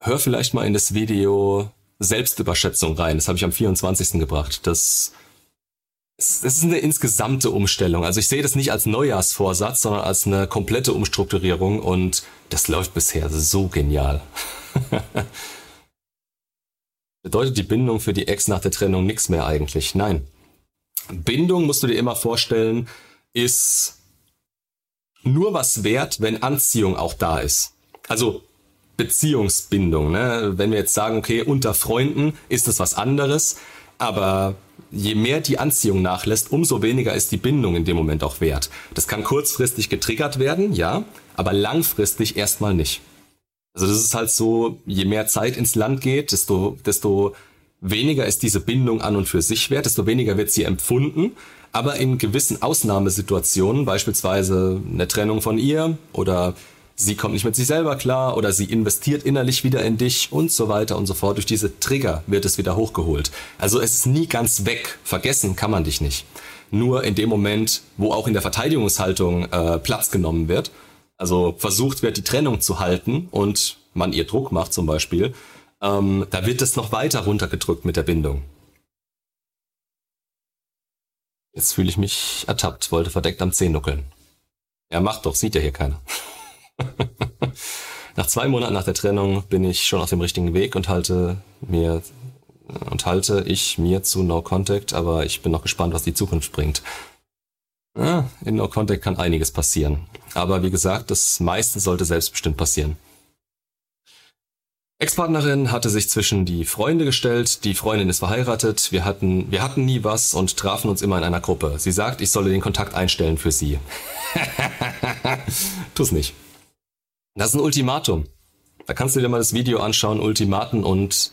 Hör vielleicht mal in das Video Selbstüberschätzung rein. Das habe ich am 24. gebracht. Das, das ist eine insgesamte Umstellung. Also ich sehe das nicht als Neujahrsvorsatz, sondern als eine komplette Umstrukturierung und das läuft bisher so genial. (laughs) Bedeutet die Bindung für die Ex nach der Trennung nichts mehr eigentlich? Nein. Bindung, musst du dir immer vorstellen, ist nur was wert, wenn Anziehung auch da ist. Also Beziehungsbindung. Ne? Wenn wir jetzt sagen, okay, unter Freunden ist das was anderes, aber je mehr die Anziehung nachlässt, umso weniger ist die Bindung in dem Moment auch wert. Das kann kurzfristig getriggert werden, ja, aber langfristig erstmal nicht. Also das ist halt so, je mehr Zeit ins Land geht, desto, desto weniger ist diese Bindung an und für sich wert, desto weniger wird sie empfunden. Aber in gewissen Ausnahmesituationen, beispielsweise eine Trennung von ihr oder sie kommt nicht mit sich selber klar oder sie investiert innerlich wieder in dich und so weiter und so fort. Durch diese Trigger wird es wieder hochgeholt. Also es ist nie ganz weg. Vergessen kann man dich nicht. Nur in dem Moment, wo auch in der Verteidigungshaltung äh, Platz genommen wird, also versucht wird, die Trennung zu halten und man ihr Druck macht zum Beispiel, ähm, da wird es noch weiter runtergedrückt mit der Bindung. Jetzt fühle ich mich ertappt, wollte verdeckt am Zeh nuckeln. Ja, macht doch, sieht ja hier keiner. (laughs) nach zwei Monaten nach der Trennung bin ich schon auf dem richtigen Weg und halte mir und halte ich mir zu No Contact, aber ich bin noch gespannt, was die Zukunft bringt. Ja, in No Contact kann einiges passieren. Aber wie gesagt, das meiste sollte selbstbestimmt passieren. Ex-Partnerin hatte sich zwischen die Freunde gestellt, die Freundin ist verheiratet, wir hatten, wir hatten nie was und trafen uns immer in einer Gruppe. Sie sagt, ich solle den Kontakt einstellen für sie. (laughs) Tu's nicht. Das ist ein Ultimatum. Da kannst du dir mal das Video anschauen, Ultimaten und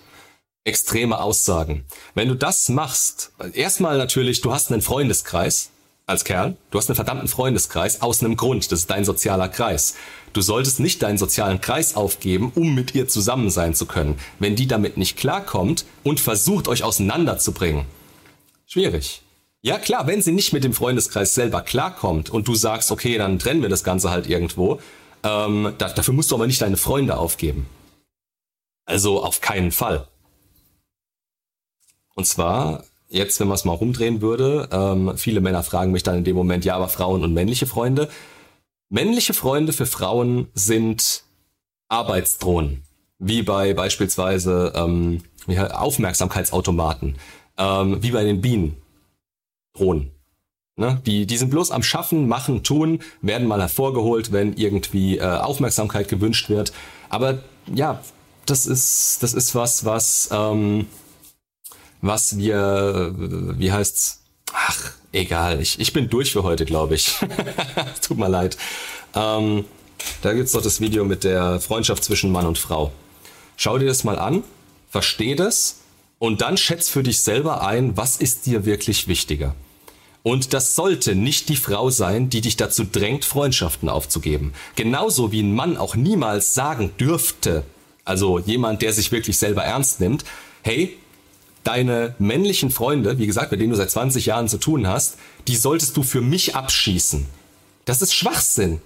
extreme Aussagen. Wenn du das machst, erstmal natürlich, du hast einen Freundeskreis, als Kerl, du hast einen verdammten Freundeskreis aus einem Grund, das ist dein sozialer Kreis. Du solltest nicht deinen sozialen Kreis aufgeben, um mit ihr zusammen sein zu können. Wenn die damit nicht klarkommt und versucht, euch auseinanderzubringen. Schwierig. Ja klar, wenn sie nicht mit dem Freundeskreis selber klarkommt und du sagst, okay, dann trennen wir das Ganze halt irgendwo, ähm, da, dafür musst du aber nicht deine Freunde aufgeben. Also auf keinen Fall. Und zwar jetzt, wenn man es mal rumdrehen würde, ähm, viele Männer fragen mich dann in dem Moment, ja, aber Frauen und männliche Freunde. Männliche Freunde für Frauen sind Arbeitsdrohnen, wie bei beispielsweise ähm, Aufmerksamkeitsautomaten, ähm, wie bei den Bienen. Drohnen. Ne? Die, die sind bloß am Schaffen, machen, tun, werden mal hervorgeholt, wenn irgendwie äh, Aufmerksamkeit gewünscht wird. Aber ja, das ist, das ist was, was ähm, was wir, wie heißt's? Ach, egal. Ich, ich bin durch für heute, glaube ich. (laughs) Tut mir leid. Ähm, da gibt's doch das Video mit der Freundschaft zwischen Mann und Frau. Schau dir das mal an, versteh das und dann schätz für dich selber ein, was ist dir wirklich wichtiger. Und das sollte nicht die Frau sein, die dich dazu drängt, Freundschaften aufzugeben. Genauso wie ein Mann auch niemals sagen dürfte, also jemand, der sich wirklich selber ernst nimmt, hey, deine männlichen Freunde, wie gesagt, mit denen du seit 20 Jahren zu tun hast, die solltest du für mich abschießen. Das ist Schwachsinn.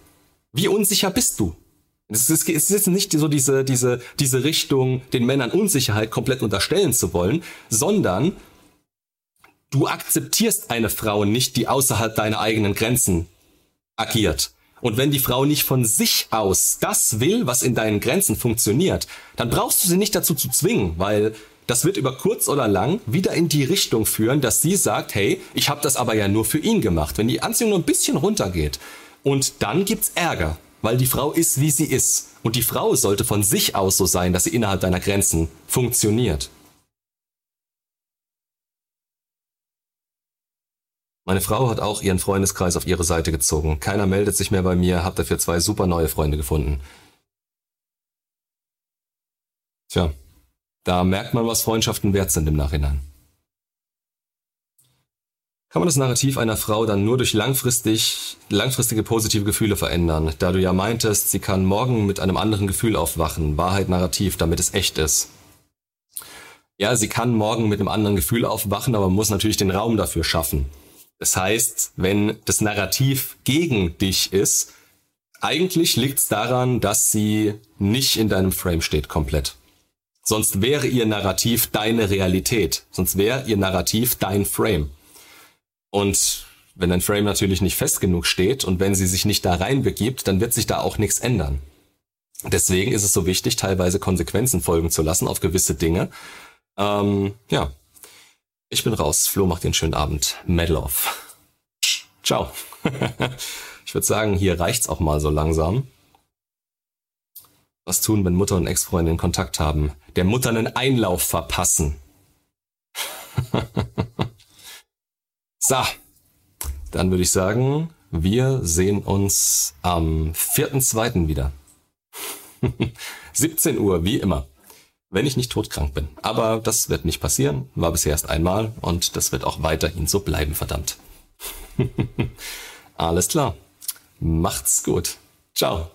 Wie unsicher bist du? Es ist, es ist nicht so diese, diese, diese Richtung, den Männern Unsicherheit komplett unterstellen zu wollen, sondern du akzeptierst eine Frau nicht, die außerhalb deiner eigenen Grenzen agiert. Und wenn die Frau nicht von sich aus das will, was in deinen Grenzen funktioniert, dann brauchst du sie nicht dazu zu zwingen, weil das wird über kurz oder lang wieder in die Richtung führen, dass sie sagt, hey, ich habe das aber ja nur für ihn gemacht. Wenn die Anziehung nur ein bisschen runtergeht und dann gibt's Ärger, weil die Frau ist, wie sie ist. Und die Frau sollte von sich aus so sein, dass sie innerhalb deiner Grenzen funktioniert. Meine Frau hat auch ihren Freundeskreis auf ihre Seite gezogen. Keiner meldet sich mehr bei mir, hab dafür zwei super neue Freunde gefunden. Tja, da merkt man, was Freundschaften wert sind im Nachhinein. Kann man das Narrativ einer Frau dann nur durch langfristig, langfristige positive Gefühle verändern, da du ja meintest, sie kann morgen mit einem anderen Gefühl aufwachen, Wahrheit Narrativ, damit es echt ist. Ja, sie kann morgen mit einem anderen Gefühl aufwachen, aber muss natürlich den Raum dafür schaffen. Das heißt, wenn das Narrativ gegen dich ist, eigentlich liegt es daran, dass sie nicht in deinem Frame steht komplett. Sonst wäre ihr Narrativ deine Realität. Sonst wäre ihr Narrativ dein Frame. Und wenn dein Frame natürlich nicht fest genug steht und wenn sie sich nicht da reinbegibt, dann wird sich da auch nichts ändern. Deswegen ist es so wichtig, teilweise Konsequenzen folgen zu lassen auf gewisse Dinge. Ähm, ja. Ich bin raus. Flo macht den schönen Abend. Medal off. Ciao. (laughs) ich würde sagen, hier reicht's auch mal so langsam. Was tun, wenn Mutter und Ex-Freundin Kontakt haben? Der Mutter einen Einlauf verpassen. (laughs) so, dann würde ich sagen, wir sehen uns am 4.2. wieder. (laughs) 17 Uhr, wie immer. Wenn ich nicht todkrank bin. Aber das wird nicht passieren. War bisher erst einmal und das wird auch weiterhin so bleiben, verdammt. (laughs) Alles klar. Macht's gut. Ciao.